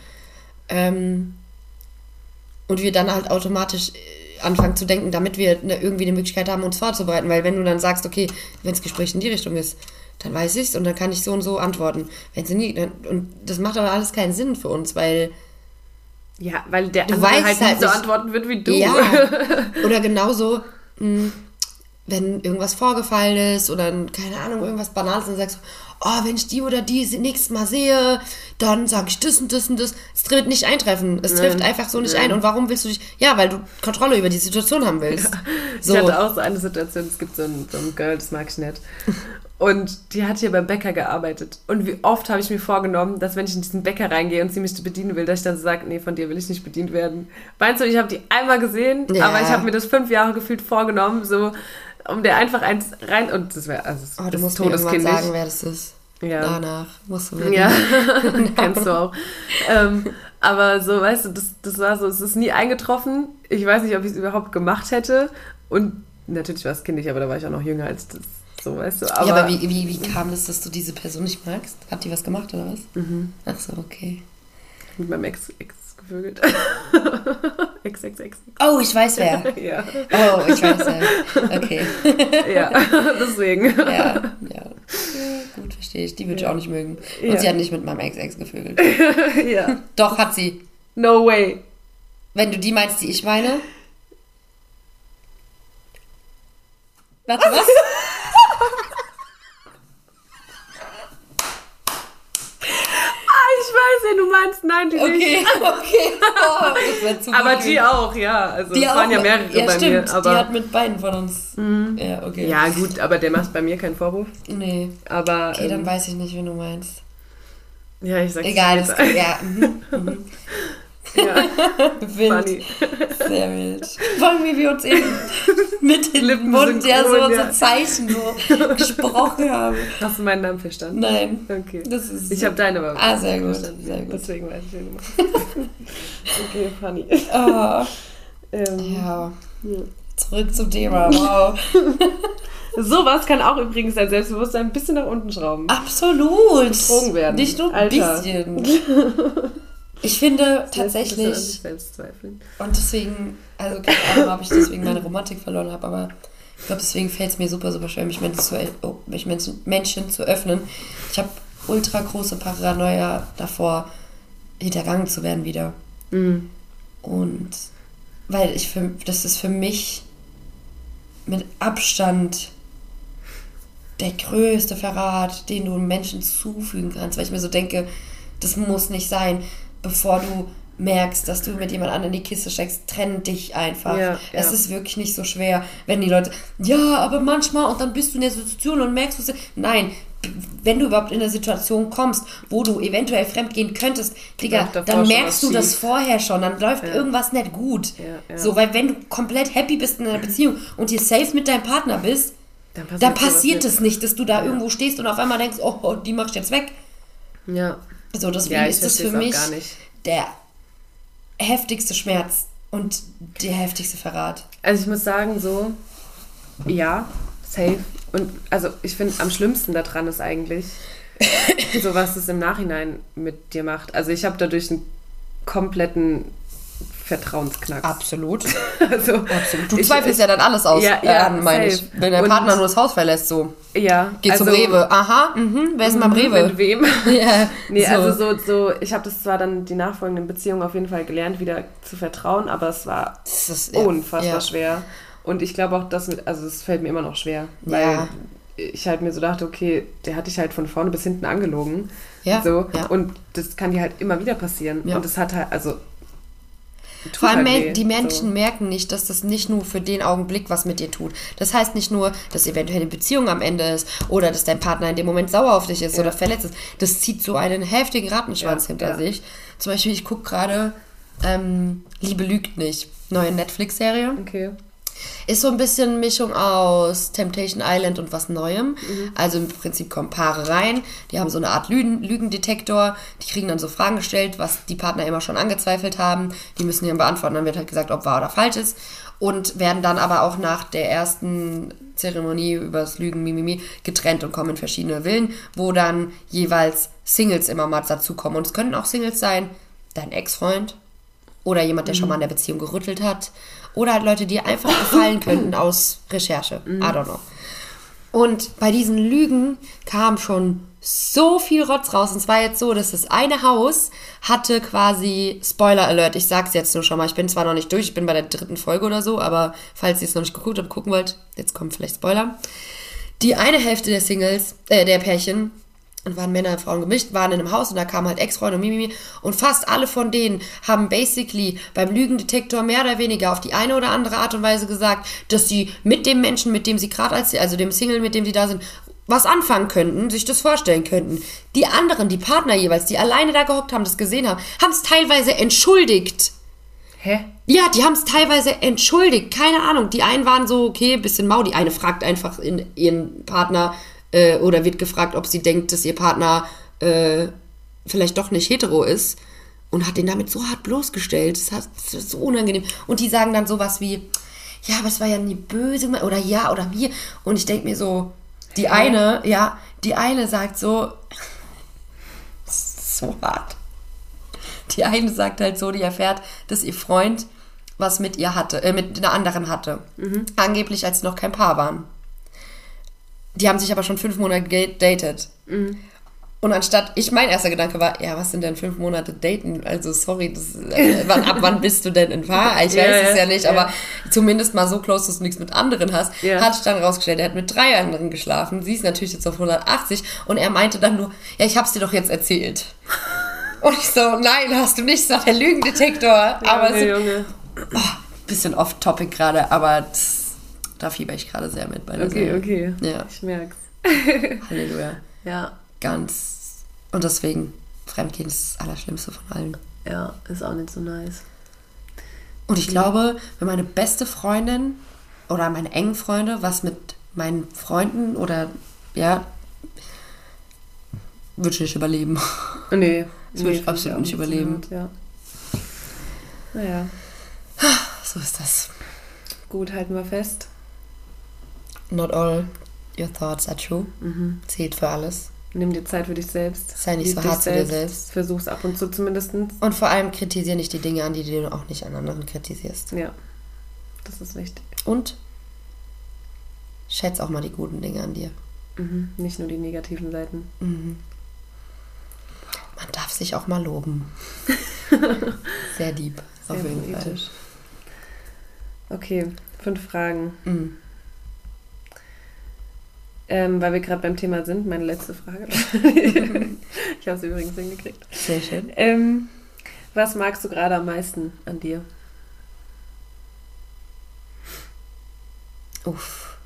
Ähm, und wir dann halt automatisch äh, anfangen zu denken, damit wir eine, irgendwie eine Möglichkeit haben, uns vorzubereiten. Weil wenn du dann sagst, okay, wenn das Gespräch in die Richtung ist, dann weiß ich es und dann kann ich so und so antworten. Wenn sie nie, dann, und das macht aber alles keinen Sinn für uns, weil ja, weil der du weißt halt, halt nicht so antworten wird wie du. Ja. Oder genauso, mh, hm, wenn irgendwas vorgefallen ist oder keine Ahnung, irgendwas Banales, dann sagst oh, wenn ich die oder die nächstes Mal sehe, dann sage ich das und das und das. Es wird nicht eintreffen. Es trifft einfach so nicht ein. Und warum willst du dich? Ja, weil du Kontrolle über die Situation haben willst. Ja. So. Ich hatte auch so eine Situation, es gibt so ein, so ein Girl, das mag ich nicht. Und die hat hier beim Bäcker gearbeitet. Und wie oft habe ich mir vorgenommen, dass wenn ich in diesen Bäcker reingehe und sie mich bedienen will, dass ich dann so sage, nee, von dir will ich nicht bedient werden. Meinst du, ich habe die einmal gesehen, ja. aber ich habe mir das fünf Jahre gefühlt vorgenommen, so um der einfach eins rein und das wäre also oh, du musst mir irgendwann sagen, wer das ist. Ja. Danach musst du mir. Ja, kennst du auch. ähm, aber so, weißt du, das, das war so, es ist nie eingetroffen. Ich weiß nicht, ob ich es überhaupt gemacht hätte. Und natürlich war es kindisch, aber da war ich auch noch jünger als das. So, weißt du. Aber, ja, aber wie, wie, wie kam das, dass du diese Person nicht magst? Hat die was gemacht oder was? Mhm. Ach so, okay. Mit meinem Ex, Ex gevögelt. XXX. Oh, ich weiß wer. ja. Oh, ich weiß wer. Okay. ja, deswegen. ja, ja. Gut, verstehe ich. Die würde ich auch nicht mögen. Und ja. sie hat nicht mit meinem Ex-Ex gevögelt. ja. Doch, hat sie. No way. Wenn du die meinst, die ich meine. Warte, was? Weiß, wen du meinst. Nein, die okay, nicht. Okay, oh, Aber die auch, ja. Also die es waren ja mehrere ja, bei stimmt. mir. Aber die hat mit beiden von uns. Mhm. Ja, okay. Ja, gut, aber der macht bei mir keinen Vorwurf. Nee. Aber. Okay, ähm, dann weiß ich nicht, wen du meinst. Ja, ich sag's Egal, das, ja. Mhm. Mhm. Ja. wild. Funny. Sehr wild. Vor allem, wie wir uns eben mit dem Lippen Mund ja so unsere Zeichen so gesprochen haben. Hast du meinen Namen verstanden? Nein. Okay. Das ist ich habe deine aber Ah, sehr gut. Verstanden. Sehr gut. Deswegen weiß ich, wie du machst. okay, funny. Oh. Ähm, ja. ja. Zurück zum Thema. Wow. Sowas kann auch übrigens dein Selbstbewusstsein ein bisschen nach unten schrauben. Absolut. Betrogen werden. Nicht nur ein Alter. bisschen. Ich finde tatsächlich. Und deswegen, also keine Ahnung, ob ich deswegen meine Romantik verloren habe, aber ich glaube, deswegen fällt es mir super, super schwer, mich Menschen zu, oh, mich Menschen, zu öffnen. Ich habe ultra große Paranoia davor, hintergangen zu werden wieder. Mhm. Und weil ich für, das ist für mich mit Abstand der größte Verrat, den du Menschen zufügen kannst, weil ich mir so denke, das muss nicht sein bevor du merkst, dass du mit jemand anderem in die Kiste steckst, trenn dich einfach. Ja, ja. Es ist wirklich nicht so schwer, wenn die Leute, ja, aber manchmal und dann bist du in der Situation und merkst, du, nein, wenn du überhaupt in eine Situation kommst, wo du eventuell fremdgehen könntest, Digga, dann merkst du das vorher schon, dann läuft ja. irgendwas nicht gut. So, weil wenn du komplett happy bist in einer Beziehung und hier safe mit deinem Partner bist, dann passiert, dann passiert es nicht, dass du da irgendwo stehst und auf einmal denkst, oh, oh die mach ich jetzt weg. Ja. So, deswegen ja, ist das für mich der heftigste Schmerz und der heftigste Verrat. Also ich muss sagen, so, ja, safe. Und also ich finde, am schlimmsten daran ist eigentlich, so was es im Nachhinein mit dir macht. Also ich habe dadurch einen kompletten Vertrauensknacks. Absolut. also, Absolut. Du ich, zweifelst ich, ja dann alles aus, ja, ja, äh, meine ich. Wenn der Partner nur das Haus verlässt, so. Ja. Geht also, zum Rewe. Aha, mh, wer ist denn beim mhm, Rewe? Mit wem? ja. Nee, so. also so, so ich habe das zwar dann die nachfolgenden Beziehungen auf jeden Fall gelernt, wieder zu vertrauen, aber es war ist, ja, unfassbar schwer. Und ich glaube auch, dass, also es fällt mir immer noch schwer, weil ich halt mir so dachte, okay, der hat dich halt von vorne bis hinten angelogen. Ja. So. Ja. Und das kann dir halt immer wieder passieren. Ja. Und das hat halt, also. Vor allem halt die Menschen so. merken nicht, dass das nicht nur für den Augenblick was mit dir tut. Das heißt nicht nur, dass eventuell eine Beziehung am Ende ist oder dass dein Partner in dem Moment sauer auf dich ist ja. oder verletzt ist. Das zieht so einen heftigen Rattenschwanz hinter sich. Zum Beispiel, ich gucke gerade ähm, Liebe lügt nicht. Neue Netflix-Serie. Okay. Ist so ein bisschen Mischung aus Temptation Island und was Neuem. Mhm. Also im Prinzip kommen Paare rein, die haben so eine Art Lügen, Lügendetektor, die kriegen dann so Fragen gestellt, was die Partner immer schon angezweifelt haben. Die müssen die dann beantworten, dann wird halt gesagt, ob wahr oder falsch ist. Und werden dann aber auch nach der ersten Zeremonie übers Lügen, Mimimi, getrennt und kommen in verschiedene Villen, wo dann jeweils Singles immer mal dazukommen. Und es könnten auch Singles sein, dein Ex-Freund oder jemand, der mhm. schon mal in der Beziehung gerüttelt hat oder halt Leute, die einfach gefallen könnten aus Recherche. Mhm. I don't know. Und bei diesen Lügen kam schon so viel Rotz raus. Und es war jetzt so, dass das eine Haus hatte quasi Spoiler Alert. Ich sag's jetzt nur schon mal. Ich bin zwar noch nicht durch, ich bin bei der dritten Folge oder so, aber falls ihr es noch nicht geguckt habt, gucken wollt, jetzt kommen vielleicht Spoiler. Die eine Hälfte der Singles, äh, der Pärchen und waren Männer und Frauen gemischt, waren in einem Haus und da kamen halt Ex-Freunde und Mimimi und fast alle von denen haben basically beim Lügendetektor mehr oder weniger auf die eine oder andere Art und Weise gesagt, dass sie mit dem Menschen, mit dem sie gerade als, also dem Single, mit dem sie da sind, was anfangen könnten, sich das vorstellen könnten. Die anderen, die Partner jeweils, die alleine da gehockt haben, das gesehen haben, haben es teilweise entschuldigt. Hä? Ja, die haben es teilweise entschuldigt. Keine Ahnung. Die einen waren so, okay, bisschen mau. Die eine fragt einfach in ihren Partner, äh, oder wird gefragt, ob sie denkt, dass ihr Partner äh, vielleicht doch nicht hetero ist und hat den damit so hart bloßgestellt. Das ist so unangenehm. Und die sagen dann sowas wie, ja, aber es war ja nie böse oder ja oder mir. Und ich denke mir so, die ja. eine, ja, die eine sagt so, so hart. Die eine sagt halt so, die erfährt, dass ihr Freund was mit ihr hatte, äh, mit einer anderen hatte. Mhm. Angeblich, als sie noch kein Paar waren. Die haben sich aber schon fünf Monate gedatet. Mhm. Und anstatt, ich, mein erster Gedanke war, ja, was sind denn fünf Monate daten? Also, sorry, das, äh, wann, ab wann bist du denn in Wahrheit? Ich weiß ja, es ja nicht, ja. aber zumindest mal so close, dass du nichts mit anderen hast. Ja. Hat sich dann rausgestellt, er hat mit drei anderen geschlafen. Sie ist natürlich jetzt auf 180 und er meinte dann nur, ja, ich hab's dir doch jetzt erzählt. Und ich so, nein, hast du nicht, sagt der Lügendetektor. aber so, Junge. Oh, bisschen off-topic gerade, aber das, da fieber ich gerade sehr mit bei der Okay, Serie. okay. Ja. Ich merk's. Halleluja. Ja. Ganz. Und deswegen, Fremdgehen ist das Allerschlimmste von allen. Ja, ist auch nicht so nice. Und ich glaube, wenn meine beste Freundin oder meine engen Freunde was mit meinen Freunden oder ja, würde ich nicht überleben. Nee. Das würde ich absolut nicht überleben. Ja. Naja. So ist das. Gut, halten wir fest. Not all your thoughts are true. Mhm. Zählt für alles. Nimm dir Zeit für dich selbst. Sei nicht Lieb so hart zu dir selbst. Versuch's ab und zu zumindest. Und vor allem kritisiere nicht die Dinge an, die du auch nicht an anderen kritisierst. Ja, das ist wichtig. Und schätze auch mal die guten Dinge an dir. Mhm. Nicht nur die negativen Seiten. Mhm. Man darf sich auch mal loben. Sehr lieb, Sehr auf jeden politisch. Fall. Okay, fünf Fragen. Mhm. Ähm, weil wir gerade beim Thema sind, meine letzte Frage. ich habe es übrigens hingekriegt. Sehr schön. Ähm, was magst du gerade am meisten an dir? Uff.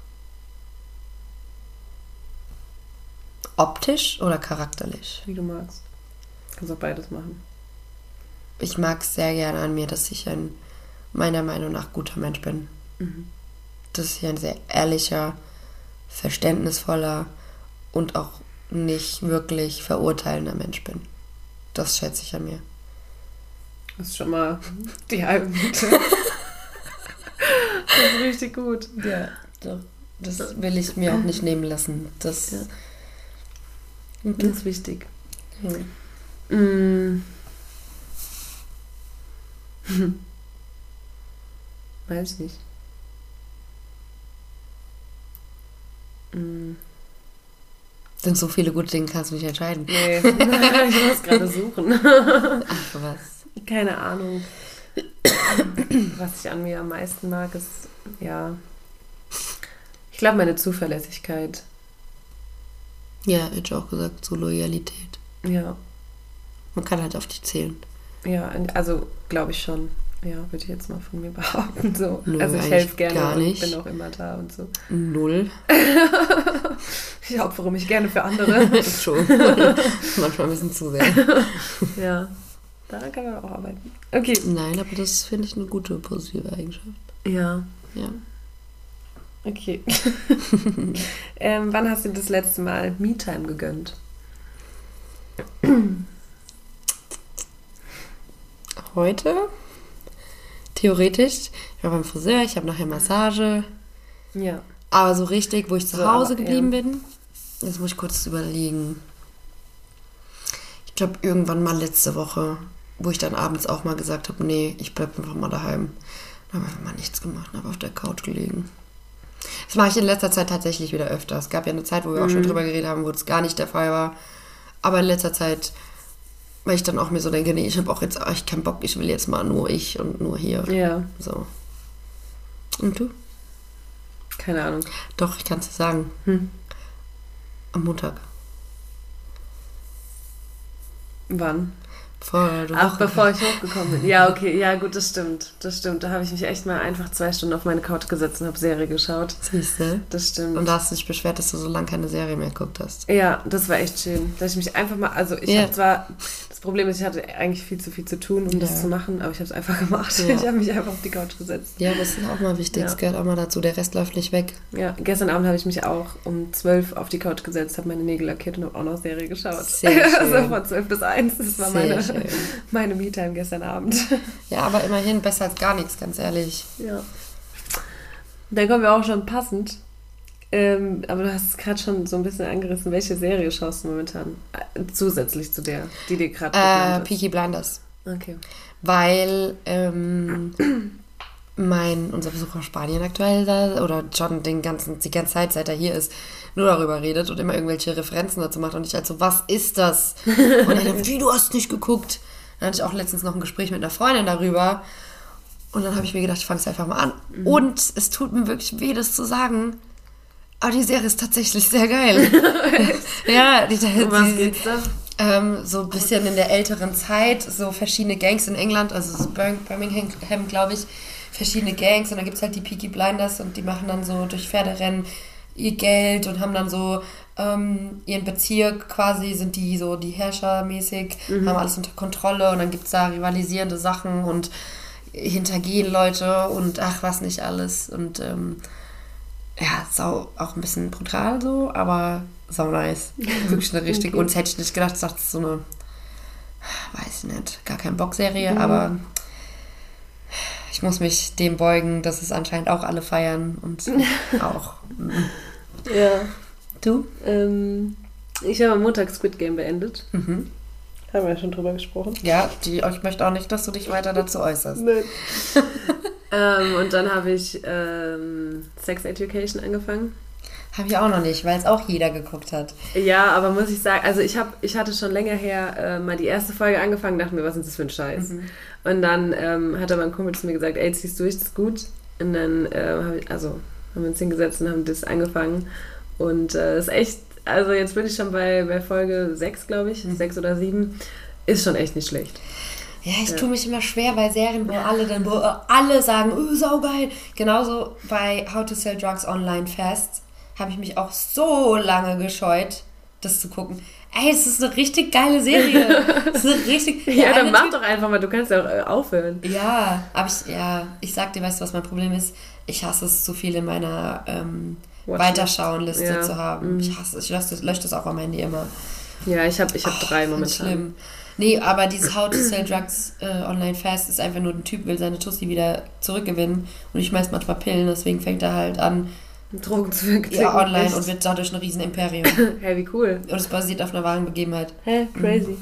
Optisch oder charakterlich? Wie du magst. Kannst auch beides machen. Ich mag es sehr gerne an mir, dass ich ein meiner Meinung nach guter Mensch bin. Mhm. Dass ich ein sehr ehrlicher, verständnisvoller und auch nicht wirklich verurteilender Mensch bin. Das schätze ich an mir. Das ist schon mal die halbe Miete. das ist richtig gut. Ja, doch. Das will ich mir auch nicht nehmen lassen. Das, ja. das ist wichtig. Ja. Mm. Weiß ich nicht. Sind so viele gute Dinge, kannst du nicht entscheiden. Nee, ich muss gerade suchen. Ach, was? Keine Ahnung. Was ich an mir am meisten mag, ist, ja, ich glaube, meine Zuverlässigkeit. Ja, hätte ich auch gesagt, so Loyalität. Ja. Man kann halt auf dich zählen. Ja, also glaube ich schon. Ja, würde ich jetzt mal von mir behaupten. So. Nö, also ich helfe gerne gar nicht. bin auch immer da und so. Null. ich opfere mich gerne für andere. schon. Manchmal ein bisschen zu sehr. ja, daran kann man auch arbeiten. Okay. Nein, aber das finde ich eine gute positive Eigenschaft. Ja. Ja. Okay. ähm, wann hast du das letzte Mal Me-Time gegönnt? Heute? Theoretisch. Ich war beim Friseur, ich habe nachher Massage. Ja. Aber so richtig, wo ich zu so, Hause geblieben ja. bin, das muss ich kurz überlegen. Ich glaube, irgendwann mal letzte Woche, wo ich dann abends auch mal gesagt habe, nee, ich bleibe einfach mal daheim. Dann habe ich einfach mal nichts gemacht und habe auf der Couch gelegen. Das mache ich in letzter Zeit tatsächlich wieder öfter. Es gab ja eine Zeit, wo wir mhm. auch schon mhm. drüber geredet haben, wo es gar nicht der Fall war. Aber in letzter Zeit, weil ich dann auch mir so denke, nee, ich habe auch jetzt echt keinen Bock, ich will jetzt mal nur ich und nur hier. Ja. So. Und du? Keine Ahnung. Doch, ich kann es dir sagen. Hm. Am Montag. Wann? Bevor Ach, bevor ich hochgekommen bin. Ja, okay, ja, gut, das stimmt. Das stimmt. Da habe ich mich echt mal einfach zwei Stunden auf meine Couch gesetzt und habe Serie geschaut. Siehst du? Das stimmt. Und da hast du dich beschwert, dass du so lange keine Serie mehr geguckt hast. Ja, das war echt schön. Dass ich mich einfach mal, also ich ja. habe zwar, Problem ist, ich hatte eigentlich viel zu viel zu tun, um ja. das zu machen, aber ich habe es einfach gemacht. Ja. Ich habe mich einfach auf die Couch gesetzt. Ja, das ist auch mal wichtig. Das gehört auch mal dazu. Der Rest läuft nicht weg. Ja, gestern Abend habe ich mich auch um zwölf auf die Couch gesetzt, habe meine Nägel lackiert und habe auch noch Serie geschaut. Sehr schön. also von zwölf bis eins. Das war Sehr meine, schön. meine meine Me-Time gestern Abend. Ja, aber immerhin besser als gar nichts, ganz ehrlich. Ja. Dann kommen wir auch schon passend. Ähm, aber du hast es gerade schon so ein bisschen angerissen. Welche Serie schaust du momentan? Zusätzlich zu der, die dir gerade äh, Peaky Blinders. Okay. Weil ähm, mein, unser Besuch aus Spanien aktuell da, oder John den ganzen, die ganze Zeit, seit er hier ist, nur darüber redet und immer irgendwelche Referenzen dazu macht und ich halt so, was ist das? Und er dann, wie, du hast nicht geguckt? Dann hatte ich auch letztens noch ein Gespräch mit einer Freundin darüber. Und dann habe ich mir gedacht, ich fange es einfach mal an. Mhm. Und es tut mir wirklich weh, das zu sagen. Aber die Serie ist tatsächlich sehr geil. ja, die, die, was geht's da? Ähm, so ein bisschen in der älteren Zeit, so verschiedene Gangs in England, also so Birmingham, glaube ich, verschiedene Gangs und dann gibt es halt die Peaky Blinders und die machen dann so durch Pferderennen ihr Geld und haben dann so ähm, ihren Bezirk quasi, sind die so die Herrscher mäßig, mhm. haben alles unter Kontrolle und dann gibt es da rivalisierende Sachen und hintergehen Leute und ach was nicht alles und ähm, ja, sau, auch ein bisschen brutal so, aber sau nice. Wirklich eine richtig, okay. und das hätte ich nicht gedacht, das ist so eine, weiß ich nicht, gar keine Boxserie, mhm. aber ich muss mich dem beugen, dass es anscheinend auch alle feiern und auch. ja. Du? Ähm, ich habe am Montag Squid Game beendet. Mhm. Haben wir ja schon drüber gesprochen. Ja, die, ich möchte auch nicht, dass du dich weiter dazu äußerst. Nein. ähm, und dann habe ich ähm, Sex Education angefangen. Habe ich auch noch nicht, weil es auch jeder geguckt hat. Ja, aber muss ich sagen, also ich, hab, ich hatte schon länger her äh, mal die erste Folge angefangen, dachte mir, was ist das für ein Scheiß? Mhm. Und dann ähm, hat aber ein Kumpel zu mir gesagt, ey, ziehst du durch, das ist gut. Und dann äh, habe ich, also haben wir uns hingesetzt und haben das angefangen. Und äh, ist echt, also jetzt bin ich schon bei, bei Folge 6, glaube ich, mhm. 6 oder 7. Ist schon echt nicht schlecht. Ja, ich ja. tue mich immer schwer bei Serien, wo alle dann, wo alle sagen, oh, saugeil. Genauso bei How to Sell Drugs Online Fast habe ich mich auch so lange gescheut, das zu gucken. Ey, es ist eine richtig geile Serie. Es ist richtig. ja, dann mach typ, doch einfach mal, du kannst ja auch äh, aufhören. Ja, aber ich, ja, ich sag dir, weißt du, was mein Problem ist? Ich hasse es, zu viel in meiner ähm, Weiterschauen-Liste ja. zu haben. Mhm. Ich hasse es, ich lösche das, lösch das auch am Handy immer. Ja, ich habe ich hab oh, drei momentan. Schlimm. Nee, aber dieses How to Sell Drugs äh, Online Fast ist einfach nur ein Typ, will seine Tussi wieder zurückgewinnen und ich schmeiß manchmal Pillen, deswegen fängt er halt an, Drogen zu verkaufen. Ja, online echt? und wird dadurch ein Riesenimperium. hey, wie cool. Und es basiert auf einer wahren Begebenheit. Hä, hey, crazy. Mhm.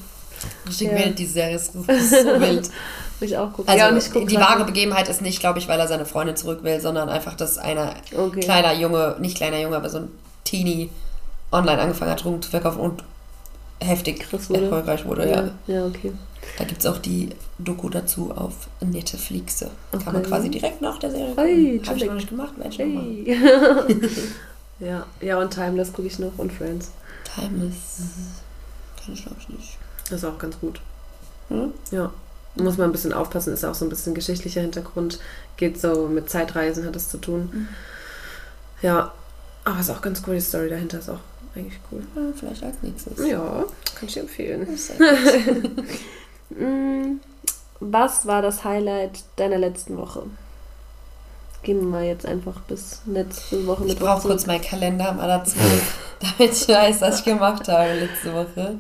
Richtig ja. wild, die Serie ist, so wild. ich auch gucken. Also, ja, ich guck die wahre Begebenheit ist nicht, glaube ich, weil er seine Freundin zurück will, sondern einfach, dass einer okay. kleiner Junge, nicht kleiner Junge, aber so ein Teenie online angefangen hat, Drogen zu verkaufen und heftig wurde. erfolgreich wurde. Ja, ja, ja okay. Da gibt es auch die Doku dazu auf Netflix. Okay. Kann man quasi direkt nach der Serie gucken. Habe ich noch nicht gemacht, werde ich hey. ja. ja, und Timeless gucke ich noch und Friends. Timeless. Mhm. Kann ich glaube ich nicht. Das ist auch ganz gut. Hm? Ja. Muss man ein bisschen aufpassen, ist auch so ein bisschen geschichtlicher Hintergrund. Geht so mit Zeitreisen, hat es zu tun. Mhm. Ja, aber ist auch ganz cool, die Story dahinter ist auch eigentlich cool. Ja, vielleicht als nächstes. Ja, kann ich dir empfehlen. Mm, was war das Highlight deiner letzten Woche? Gehen wir mal jetzt einfach bis letzte Woche mit Ich brauche kurz meinen Kalender mal dazu, damit ich weiß, was ich gemacht habe letzte Woche.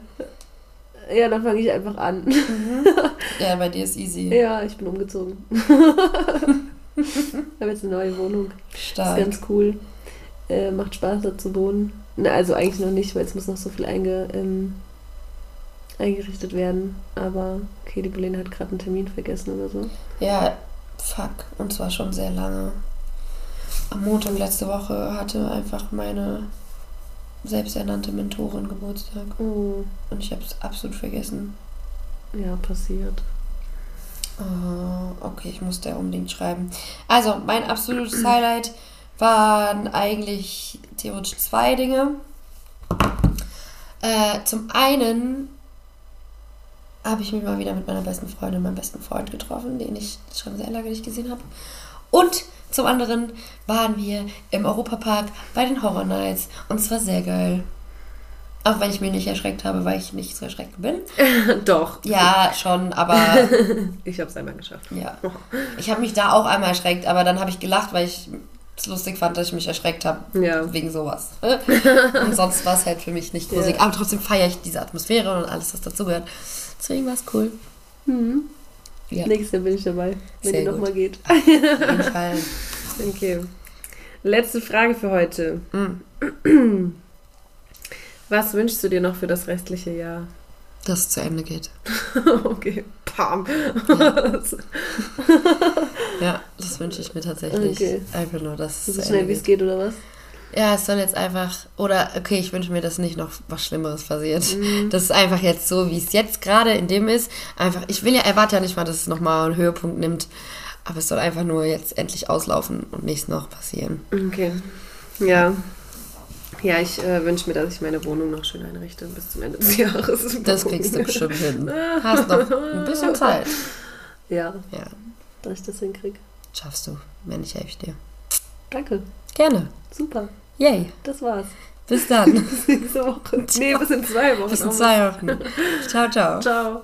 Ja, dann fange ich einfach an. Mhm. Ja, bei dir ist easy. Ja, ich bin umgezogen. ich habe jetzt eine neue Wohnung. Stark. ist ganz cool. Äh, macht Spaß, da zu wohnen. Na, also eigentlich noch nicht, weil es muss noch so viel einge, ähm, eingerichtet werden. Aber okay, die Bolene hat gerade einen Termin vergessen oder so. Ja, fuck. Und zwar schon sehr lange. Am Montag letzte Woche hatte einfach meine selbsternannte Mentorin Geburtstag. Oh. Und ich habe es absolut vergessen. Ja, passiert. Oh, okay, ich muss da unbedingt schreiben. Also, mein absolutes Highlight waren eigentlich theoretisch zwei Dinge. Äh, zum einen habe ich mich mal wieder mit meiner besten Freundin und meinem besten Freund getroffen, den ich schon sehr lange nicht gesehen habe. Und zum anderen waren wir im Europapark bei den Horror Nights und es war sehr geil. Auch wenn ich mich nicht erschreckt habe, weil ich nicht so erschreckt bin. Doch. Ja, schon, aber. ich habe es einmal geschafft. Ja. Ich habe mich da auch einmal erschreckt, aber dann habe ich gelacht, weil ich es lustig fand, dass ich mich erschreckt habe. Ja. Wegen sowas. und sonst war es halt für mich nicht gruselig. Ja. Aber trotzdem feiere ich diese Atmosphäre und alles, was dazugehört. Deswegen war es cool. Mhm. Ja. Nächstes Jahr bin ich dabei, wenn Sehr die nochmal geht. Auf jeden Fall. Okay. Letzte Frage für heute. Mhm. Was wünschst du dir noch für das restliche Jahr? Dass es zu Ende geht. okay, pam. Ja. ja, das wünsche ich mir tatsächlich. Okay. Einfach nur, dass es so schnell wie es geht, oder was? Ja, es soll jetzt einfach, oder okay, ich wünsche mir, dass nicht noch was Schlimmeres passiert. Mhm. Das ist einfach jetzt so, wie es jetzt gerade in dem ist. Einfach, ich will ja, erwarte ja nicht mal, dass es nochmal einen Höhepunkt nimmt. Aber es soll einfach nur jetzt endlich auslaufen und nichts noch passieren. Okay. Ja. Ja, ich äh, wünsche mir, dass ich meine Wohnung noch schön einrichte bis zum Ende des Jahres. Das kriegst du bestimmt hin. Hast noch ein bisschen Zeit. Ja. Ja. Dass ich das hinkriege. Schaffst du, wenn ich helfe dir. Danke. Gerne. Super. Yay. Das war's. Bis dann. bis nächste Woche. Nee, bis in zwei Wochen. Bis in zwei Wochen. ciao, ciao. Ciao.